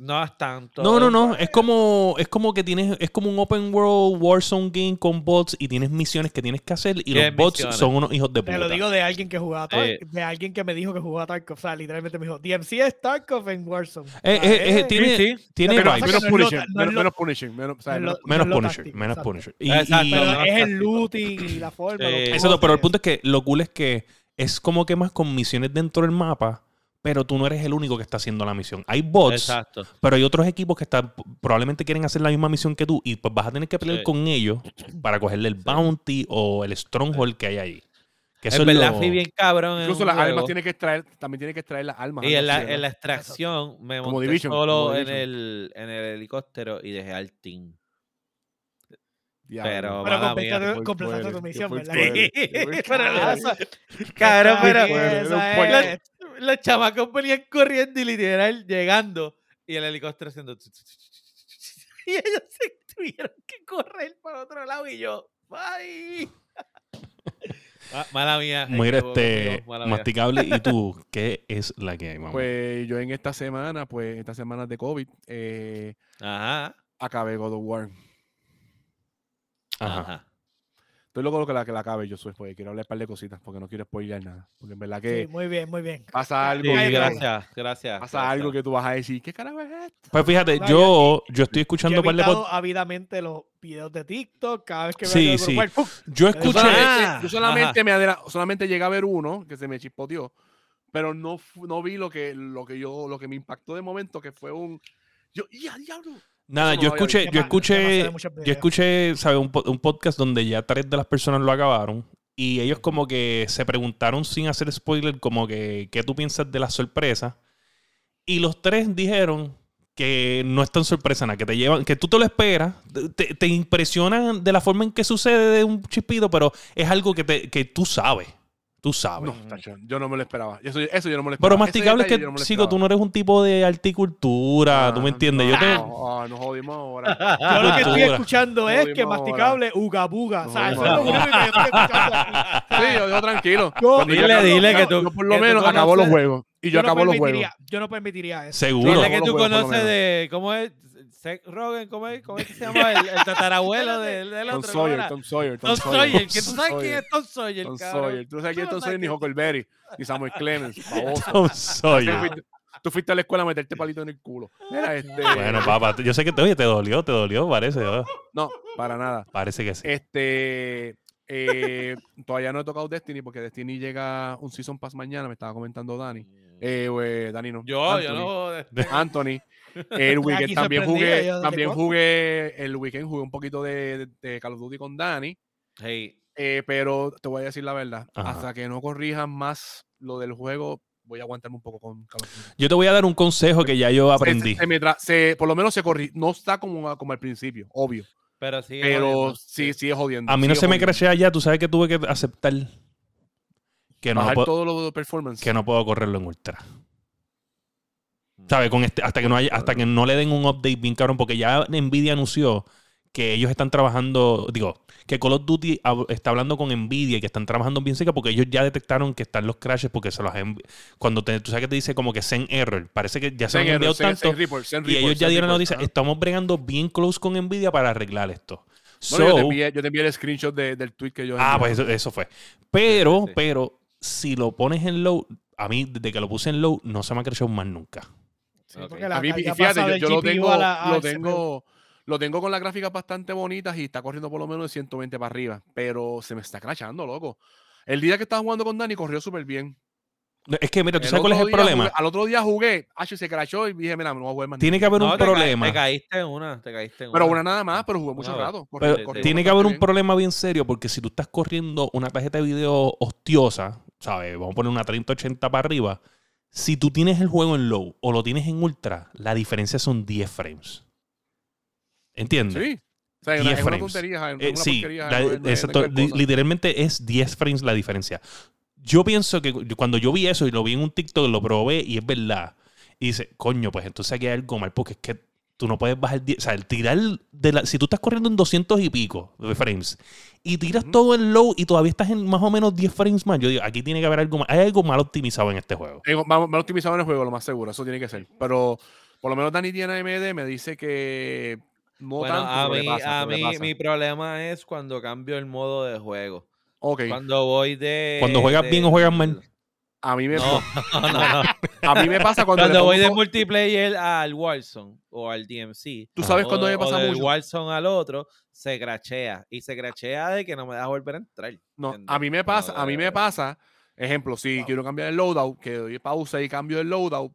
No es tanto. No, no, no. Es como, es como que tienes, es como un open world Warzone game con bots y tienes misiones que tienes que hacer y los bots misiones. son unos hijos de Te puta. lo digo de alguien que jugaba Eh. de alguien que me dijo que jugaba Tarkov. O sea, literalmente me dijo, DMC es Tarkov en Warzone. Eh, eh, eh, tiene, sí. tiene Pero Menos, menos no menos, menos o sea, Punisher, táctico, menos exacto. Punisher. Y, Exacto, y- Pero no, es el looting y la forma. Sí. los Exacto, pero el punto es que lo cool es que es como que más con misiones dentro del mapa, pero tú no eres el único que está haciendo la misión. Hay bots, Exacto. pero hay otros equipos que están, probablemente quieren hacer la misma misión que tú y pues vas a tener que pelear Sí. con ellos para cogerle el bounty o el stronghold que hay ahí. Que eso En es verdad lo- fui bien cabrón Incluso las armas juego. tiene que extraer, también tiene que extraer las armas. Y en la, extracción me Como monté Division, solo como en el, en el helicóptero y dejé al team. Pero, Pero completaste, tu misión, ¿verdad? Pero eso- Cabrón, pero los chamacos venían corriendo y literal llegando y el helicóptero haciendo y ellos se tuvieron que correr para otro lado y yo bye Ah, mala mía Mira, este, masticable. ¿Y tú? ¿Qué es la que hay, mamá? Pues yo en esta semana, pues estas semanas de COVID, eh, ajá acabé God of War. Ajá. ajá Estoy loco que la que la acabe yo soy, porque quiero hablar un par de cositas, porque no quiero spoiler nada. Porque en verdad Sí, que muy bien, muy bien. pasa algo, Sí, gracias gracias pasa gracias. algo que tú vas a decir, ¿qué carajo es esto? Pues fíjate, No, yo, yo estoy escuchando un par de pod- ávidamente los videos de TikTok cada vez que veo Sí, de sí. Yo escuché. solamente, Ah, yo solamente me adera- solamente llegué a ver uno que se me chispoteó, pero no, no vi lo que, lo que yo, lo que me impactó de momento, que fue un. Yo, ¡ya, diablo! Nada, yo escuché, yo escuché, yo escuché, ¿sabes? Un, po- un podcast donde ya tres de las personas lo acabaron y ellos como que se preguntaron sin hacer spoiler como que qué tú piensas de la sorpresa y los tres dijeron que no es tan sorpresa nada, que te llevan, que tú te lo esperas, te, te impresionan de la forma en que sucede de un chispito, pero es algo que, te, que tú sabes, tú sabes. No, tacho, yo no me lo esperaba. Eso, eso yo no me lo esperaba. Pero masticable es que, no Sigo, tú no eres un tipo de articultura, tú me Ah, entiendes. Yo te, No, ah, nos jodimos ahora. Yo lo que estoy escuchando es que masticable, uga buga. O sea, eso es lo único que yo estoy escuchando aquí. Sí, yo, yo tranquilo. Yo- Dile, yo- dile yo- que tú- yo por lo menos acabo los juegos. Y yo, no acabo los juegos. permitiría- Yo no permitiría eso. seguro. Dile que no tú conoces de cómo es Seth Rogen cómo es cómo es que se llama el, el tatarabuelo del, del Tom otro ¿cómo Sawyer? Tom Sawyer, Tom Sawyer, que tú sabes quién es Tom Sawyer, Tom cabrón. Sawyer. Tú no sabes quién es Tom Sawyer ni Huckleberry, ni Samuel Clemens. Tom Sawyer. tú fuiste a la escuela a meterte palito en el culo. Mira, este. Bueno, papá, yo sé que te, oye, te dolió, te dolió, parece. ¿verdad? No, para nada. Parece que sí. Este. eh, todavía no he tocado Destiny porque Destiny llega un Season Pass mañana, me estaba comentando Dani. Eh, güey, Dani no. Yo, yo no. Anthony. El weekend también jugué, yo, ¿desde también jugué, el weekend jugué un poquito de, de Call of Duty con Dani, Hey, eh, pero te voy a decir la verdad, Ajá. hasta que no corrijan más lo del juego, voy a aguantarme un poco con Call of Duty. Yo te voy a dar un consejo que ya yo Se- aprendí. se me tra- se- por lo menos se corri no está como, como al principio, obvio, pero sí. pero sí, sigue jodiendo. A mí no se me crashea ya, tú sabes que tuve que aceptar que no, Bajar puedo, todo lo de performance. que no puedo correrlo en ultra. ¿Sabes? Con este, hasta que no haya, hasta que no le den un update bien cabrón, porque ya Nvidia anunció que ellos están trabajando, digo, que Call of Duty está hablando con Nvidia y que están trabajando bien cerca porque ellos ya detectaron que están los crashes porque se los cuando te, tú sabes que te dice como que send error, parece que ya se han enviado send- tanto send report, send y ellos ya dieron la noticia, estamos bregando bien close con Nvidia para arreglar esto. Bueno, yo, te So- envié, yo te envié el screenshot de- del tweet que yo Ah, envié. pues eso, eso fue. Pero, Sí, sí. pero, si lo pones en low, a mí, desde que lo puse en low, no se me ha crecido más nunca. Sí, Ok. porque la A mí, y carga fíjate, yo, lo tengo, a la- lo tengo, lo tengo con las gráficas bastante bonitas y está corriendo por lo menos de 120 para arriba, pero se me está crachando, loco. El día que estaba jugando con Dani corrió súper bien. No, Es que, mira, ¿tú El sabes cuál es el problema? jugué- al otro día jugué, H se crachó y dije, mira, no voy a jugar más. Tiene que haber No, un te ca- problema. Te caíste en una, te caíste en Pero una. una nada más, pero jugué mucho Una rato. Pero tiene que haber un problema bien serio porque si tú estás corriendo una tarjeta de video hostiosa, ¿sabes? Vamos a poner una 3080 para arriba. Si tú tienes el juego en low o lo tienes en ultra, la diferencia son 10 frames. ¿Entiendes? Sí. O sea, es 10 una, es una frames. tontería. es Eh, sí, la- es exacto, literalmente es 10 frames la diferencia. Yo pienso que cu- cuando yo vi eso y lo vi en un TikTok, lo probé y es verdad. Y dice, coño, pues entonces aquí hay algo mal porque es que tú no puedes bajar 10. O sea, el tirar de la. Si tú estás corriendo en 200 y pico de frames y tiras todo en low y todavía estás en más o menos 10 frames más, yo digo, aquí tiene que haber algo mal. Hay algo mal optimizado en este juego. Eh, Mal mal optimizado en el juego, lo más seguro, eso tiene que ser. Pero por lo menos Dani tiene AMD, me dice que no Bueno, tanto. a mí, pasa, a mí mi problema es cuando cambio el modo de juego. Ok, Cuando voy de. Cuando juegas bien o juegas mal. A mí me, No, no, no. no. a mí me pasa cuando, Cuando voy de multiplayer al Warzone o al DMC. Tú sabes o, cuándo me o pasa del mucho. Warzone al otro, se crachea. Y se crachea de que no me deja volver a entrar. No, a mí me pasa, a mí me pasa Ejemplo, si quiero cambiar el loadout, que doy pausa y cambio el loadout,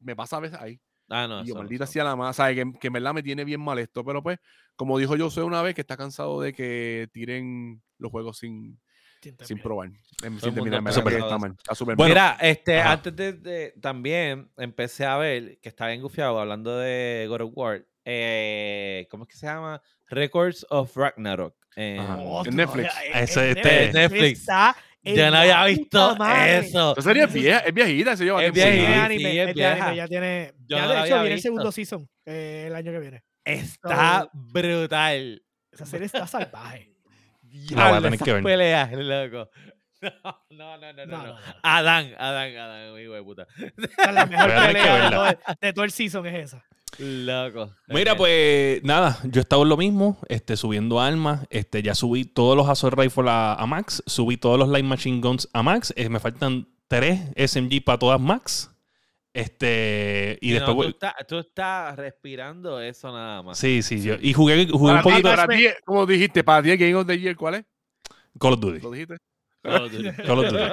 me pasa a veces ahí. Ah, no. y yo, eso maldita sea la más, ¿sabes? Que, que en verdad me tiene bien mal esto. Pero pues, como dijo yo, soy una vez que está cansado de que tiren los juegos sin, sin bien. probar. Sin terminar, está está mal. Está Bueno, mal. Mira, este, ajá. antes de, de- también empecé a ver que estaba engufiado hablando de God of War. eh, ¿Cómo es que se llama? Records of Ragnarok. Otro, En Netflix. eh, Ese- en este- Netflix. Está en Yo no había visto eso. Esa serie es vieja, es viejita, Es. Es de viejita. anime, sí, es es de anime, vieja. ya tiene. Yo ya no de hecho viene el segundo season eh, el año que viene. Está brutal. Esa serie está salvaje. La voy a Diablo, tener que ver. peleas, loco. No, no, no, no. No, no. no, no. Adán, Adán, Adán, hijo de puta. La mejor pelea de todo, el- season es esa. Loco. Mira, Es- pues nada, yo he estado en lo mismo, este, subiendo armas, este, ya subí todos los Assault Rifle a, a Max, subí todos los Light Machine Guns a Max, eh, me faltan tres SMG para todas Max, este, y no, después... tú, estás, tú estás respirando eso nada más. Sí, sí, yo, y jugué, jugué un Para poquito para ti, como dijiste, para ti Game of the Year, ¿cuál es? Call of Duty. ¿Lo dijiste? Call of Duty. Call of Duty.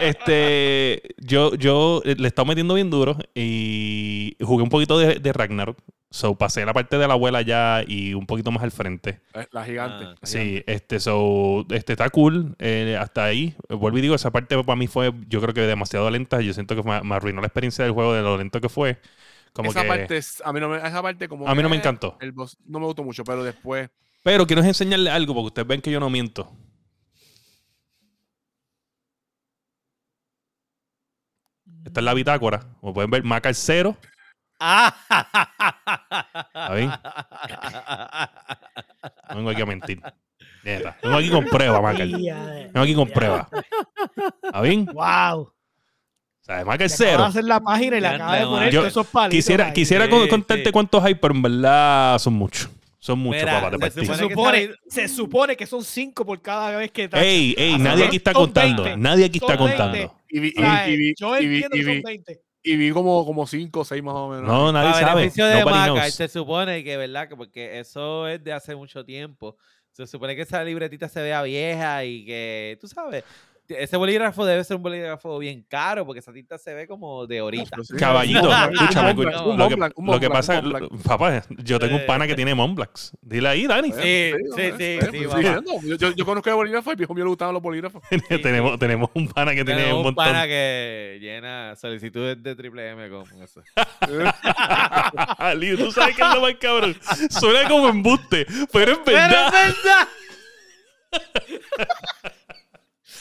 Este, yo, yo eh, le estaba metiendo bien duro y jugué un poquito de, de Ragnarok. So, pasé la parte de la abuela ya y un poquito más al frente. Eh, La gigante. Ah, la gigante. Sí, este, so, este está cool. eh, hasta ahí. Vuelvo y digo, esa parte para mí fue, yo creo que demasiado lenta. Yo siento que me, me arruinó la experiencia del juego de lo lento que fue. Como esa que parte, es- a mí no me, esa parte como a mí no me encantó. El boss no me gustó mucho, pero después Pero quiero enseñarle algo porque ustedes ven que yo no miento. Esta es la bitácora. Como pueden ver, Maca el cero. bien? No vengo aquí a mentir. Neta. Vengo aquí con prueba, Maca. Vengo aquí con prueba. ¿Está bien? Wow. O sea, Te acabas de cero. hacer la página y le acabas de poner yo todos esos palitos. Quisiera, ahí. quisiera Sí, con- contarte sí. cuántos hay, pero en verdad son muchos. Son muchos, Mira, papá, de se. Se supone que supone, está- se supone que son cinco por cada vez que. Ey, ey, nadie aquí está 20. contando. Nadie aquí está Son 20. contando. Y vi, y, O sea, vi- y vi- yo y vi- entiendo y que son vi- 20. y vi como, como cinco o seis más o menos. No, nadie sabe. beneficio de Nobody Maca, knows. se supone que, ¿verdad? Que porque eso es de hace mucho tiempo. Se supone que esa libretita se vea vieja y que, tú sabes, ese bolígrafo debe ser un bolígrafo bien caro porque esa tinta se ve como de ahorita. Pero sí. Caballito, Un escúchame, un Lo que, un lo pasa, un papá, yo tengo un pana que tiene Montblancs. Dile ahí, Dani. Sí, sí, sí. Yo, conozco de bolígrafo y al viejo mío le gustaban los bolígrafos. tenemos, tenemos un pana que tiene un un montón. pana que llena solicitudes de triple M con eso. Lío, tú sabes que es lo más cabrón. Suena como embuste, pero es verdad. verdad!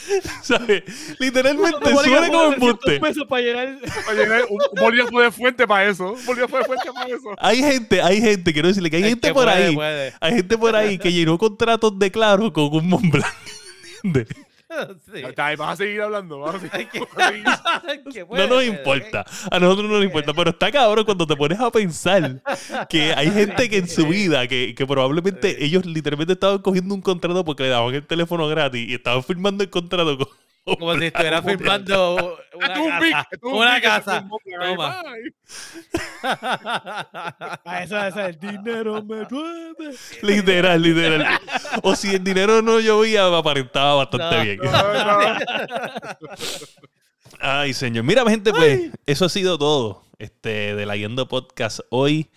¿Sabes? Literalmente suena como de 300 embuste. pesos para llenar. Oye, un, un bolígrafo de fuente para eso. Un bolígrafo de fuente para eso. Hay gente, hay gente, quiero decirle que hay Es gente que por puede, ahí. puede. Hay gente por ahí que llenó contratos de claro con un Montblanc. Sí. Vas a seguir hablando. Vas a seguir, vas a No nos ser, importa. A nosotros no nos importa. Pero está cabrón cuando te pones a pensar que hay gente que en su vida, que, que probablemente ellos literalmente estaban cogiendo un contrato porque le daban el teléfono gratis y estaban firmando el contrato con. Como si estuviera firmando una es casa. es Una es casa. Toma. ay. Eso, eso, el dinero me duele. Literal, literal. O si el dinero no llovía, aparentaba bastante No, bien. No, no. Ay, señor. Mira, gente, pues, eso ha sido todo. Este, de la Yendo Podcast hoy.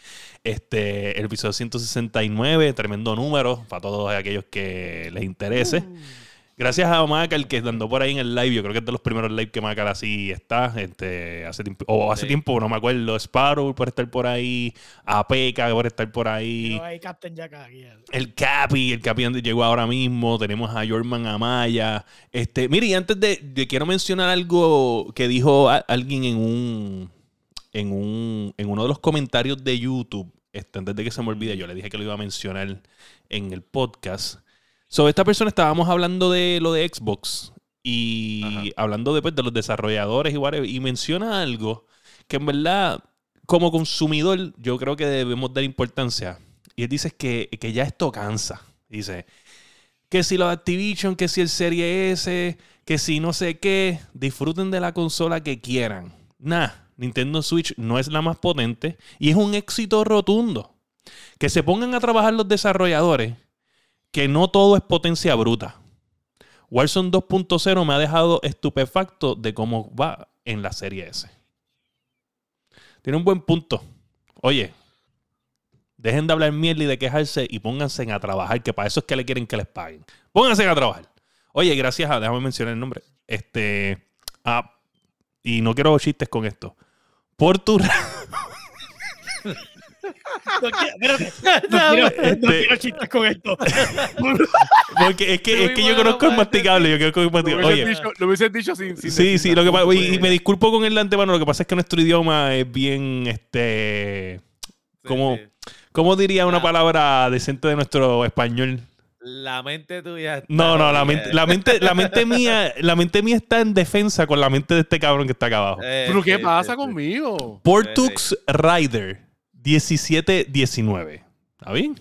Este, el episodio 169, tremendo número para todos aquellos que les interese. Gracias a Macal que andó por ahí en el live. Yo creo que es de los primeros live que Macal así está. Este, hace tiempo, o hace Sí. tiempo, no me acuerdo. Sparrow por estar por ahí. Apeca por estar por ahí. Ahí Captain Jack aquí. El Capi, el Capi donde llegó ahora mismo. Tenemos a Jorman Amaya. Este, mire, y antes de, de- quiero mencionar algo que dijo a- alguien en un, en un, en uno de los comentarios de YouTube. Este, antes de que se me olvide, yo le dije que lo iba a mencionar en el podcast. Sobre esta persona estábamos hablando de lo de Xbox y Ajá. hablando después de los desarrolladores y whatever, y menciona algo que en verdad, como consumidor, yo creo que debemos dar importancia. Y él dice que, que ya esto cansa. Dice que si los Activision, que si el Serie S, que si no sé qué, disfruten de la consola que quieran. Nah, Nintendo Switch no es la más potente y es un éxito rotundo. Que se pongan a trabajar los desarrolladores, que no todo es potencia bruta. Warzone 2.0 me ha dejado estupefacto de cómo va en la serie S. Tiene un buen punto. Oye, dejen de hablar mierda y de quejarse y pónganse a trabajar, que para eso es que le quieren que les paguen. Pónganse a trabajar. Oye, gracias a, déjame mencionar el nombre. Este, ah, y no quiero chistes con esto. Por tu, No quiero, no quiero, no Este- quiero chistes con esto. porque es que, es que yo conozco el masticable, yo conozco el Lo masticable. hubiesen Oye, dicho, lo hubiesen dicho sin, sin Sí, sí, nada. lo que pasa, y me disculpo con el de antemano, lo que pasa es que nuestro idioma es bien, este, ¿cómo, cómo diría una palabra decente de nuestro español? La mente tuya. está No, no, la mente, la mente, la mente mía, la mente mía está en defensa con la mente de este cabrón que está acá abajo. Eh, Pero ¿qué pasa conmigo? Portux Rider 1719. ¿Está bien?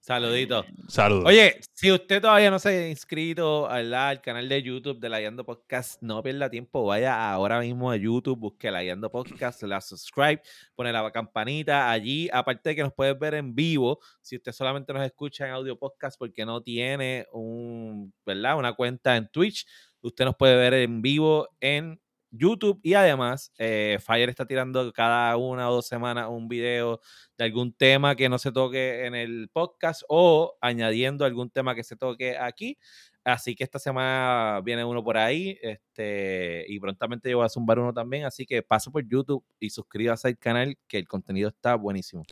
Saludito. Saludos. Oye, si usted todavía no se ha inscrito al, al canal de YouTube de La Yando Podcast, no pierda tiempo, vaya ahora mismo a YouTube, busque La Yando Podcast, la subscribe, pone la campanita allí, aparte de que nos puedes ver en vivo, si usted solamente nos escucha en audio podcast porque no tiene un, ¿verdad? una cuenta en Twitch, usted nos puede ver en vivo en YouTube y además eh, Fire está tirando cada una o dos semanas un video de algún tema que no se toque en el podcast o añadiendo algún tema que se toque aquí. Así que esta semana viene uno por ahí este, y prontamente yo voy a zumbar uno también. Así que paso por YouTube y suscríbase al canal que el contenido está buenísimo.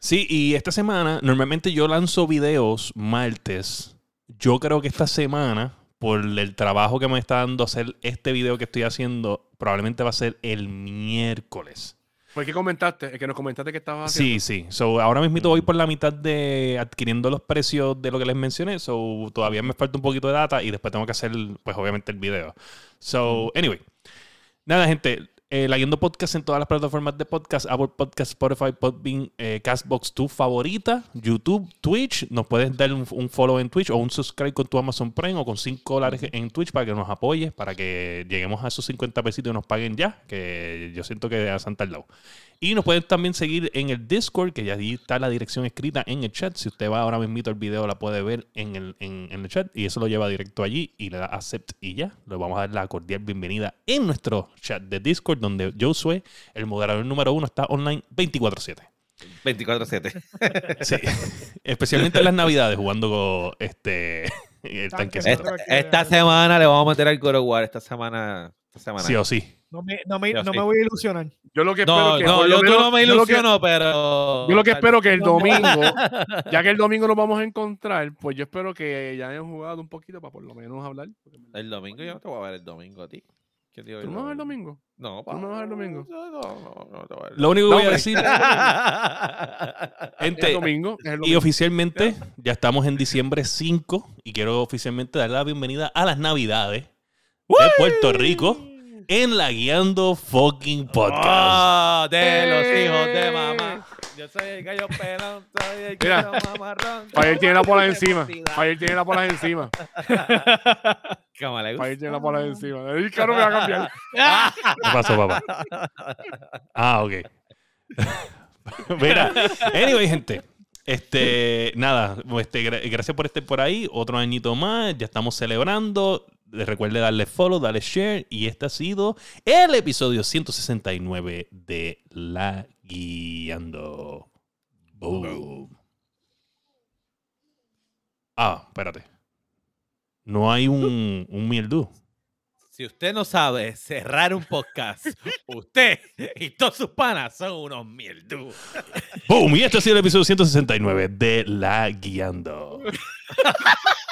Sí, y esta semana, normalmente yo lanzo videos martes. Yo creo que esta semana, por el trabajo que me está dando hacer este video que estoy haciendo, probablemente va a ser el miércoles. Pues, ¿qué comentaste? Es que nos comentaste que estabas haciendo. Sí, sí. So, ahora mismo voy por la mitad de adquiriendo los precios de lo que les mencioné. So, todavía me falta un poquito de data y después tengo que hacer, pues, obviamente, el video. So, anyway. Nada, gente. Eh, Guiando Podcast en todas las plataformas de podcast, Apple Podcast, Spotify, Podbean, eh, Castbox, tu favorita, YouTube, Twitch. Nos puedes dar un, un follow en Twitch o un subscribe con tu Amazon Prime o con 5 dólares en Twitch para que nos apoyes, para que lleguemos a esos 50 pesitos y nos paguen ya, que yo siento que a Santa lado. Y nos pueden también seguir en el Discord, que ya ahí está la dirección escrita en el chat. Si usted va ahora mismo el video, la puede ver en el, en, en el chat. Y eso lo lleva directo allí y le da accept y ya. Le vamos a dar la cordial bienvenida en nuestro chat de Discord, donde Josué, el moderador número uno, está online 24-7. 24-7. Sí. Especialmente en las navidades, jugando con este, el tanquecito. Esta, esta semana le vamos a meter al of War. Esta semana. Esta semana. Sí o sí. No me, no me, no me voy a ilusionar. Yo lo que espero No, que no, yo, menos- no me yo lo que- ilusiono, pero. Yo lo que espero que el domingo, ya que el domingo nos vamos a encontrar, pues yo espero que ya hayan jugado un poquito para por lo menos hablar. El domingo yo no te voy a ver el domingo a ti. ¿Qué te digo ¿Tú no vas el domingo? No, ¿Tú no vas el domingo? No, no, no, no te voy a ver el Lo único que voy a decir, Es el gente, domingo. el Y domingo. oficialmente, ya estamos en diciembre 5 y quiero oficialmente dar la bienvenida a las Navidades de Puerto Rico en la Guiando Fucking Podcast. Ah, de los Eh. hijos de mamá. Yo soy el gallo pelón, soy el Mira, gallo mamarrón. Fire tiene la bola de encima. Fire tiene la bola encima. ¿Cómo le gusta? Fire tiene la bola encima. El carro me va a cambiar. ¿Qué pasó, papá? Ah, ok. Mira, anyway, gente. Este, nada, este, gra- gracias por estar por ahí. Otro añito más, ya estamos celebrando. Recuerde darle follow, darle share. Y este ha sido el episodio 169 de La Guiando. Boom. Ah, espérate. No hay un, un mierdú. Si usted no sabe cerrar un podcast, usted y todos sus panas son unos mierdú. Boom. Y este ha sido el episodio 169 de La Guiando.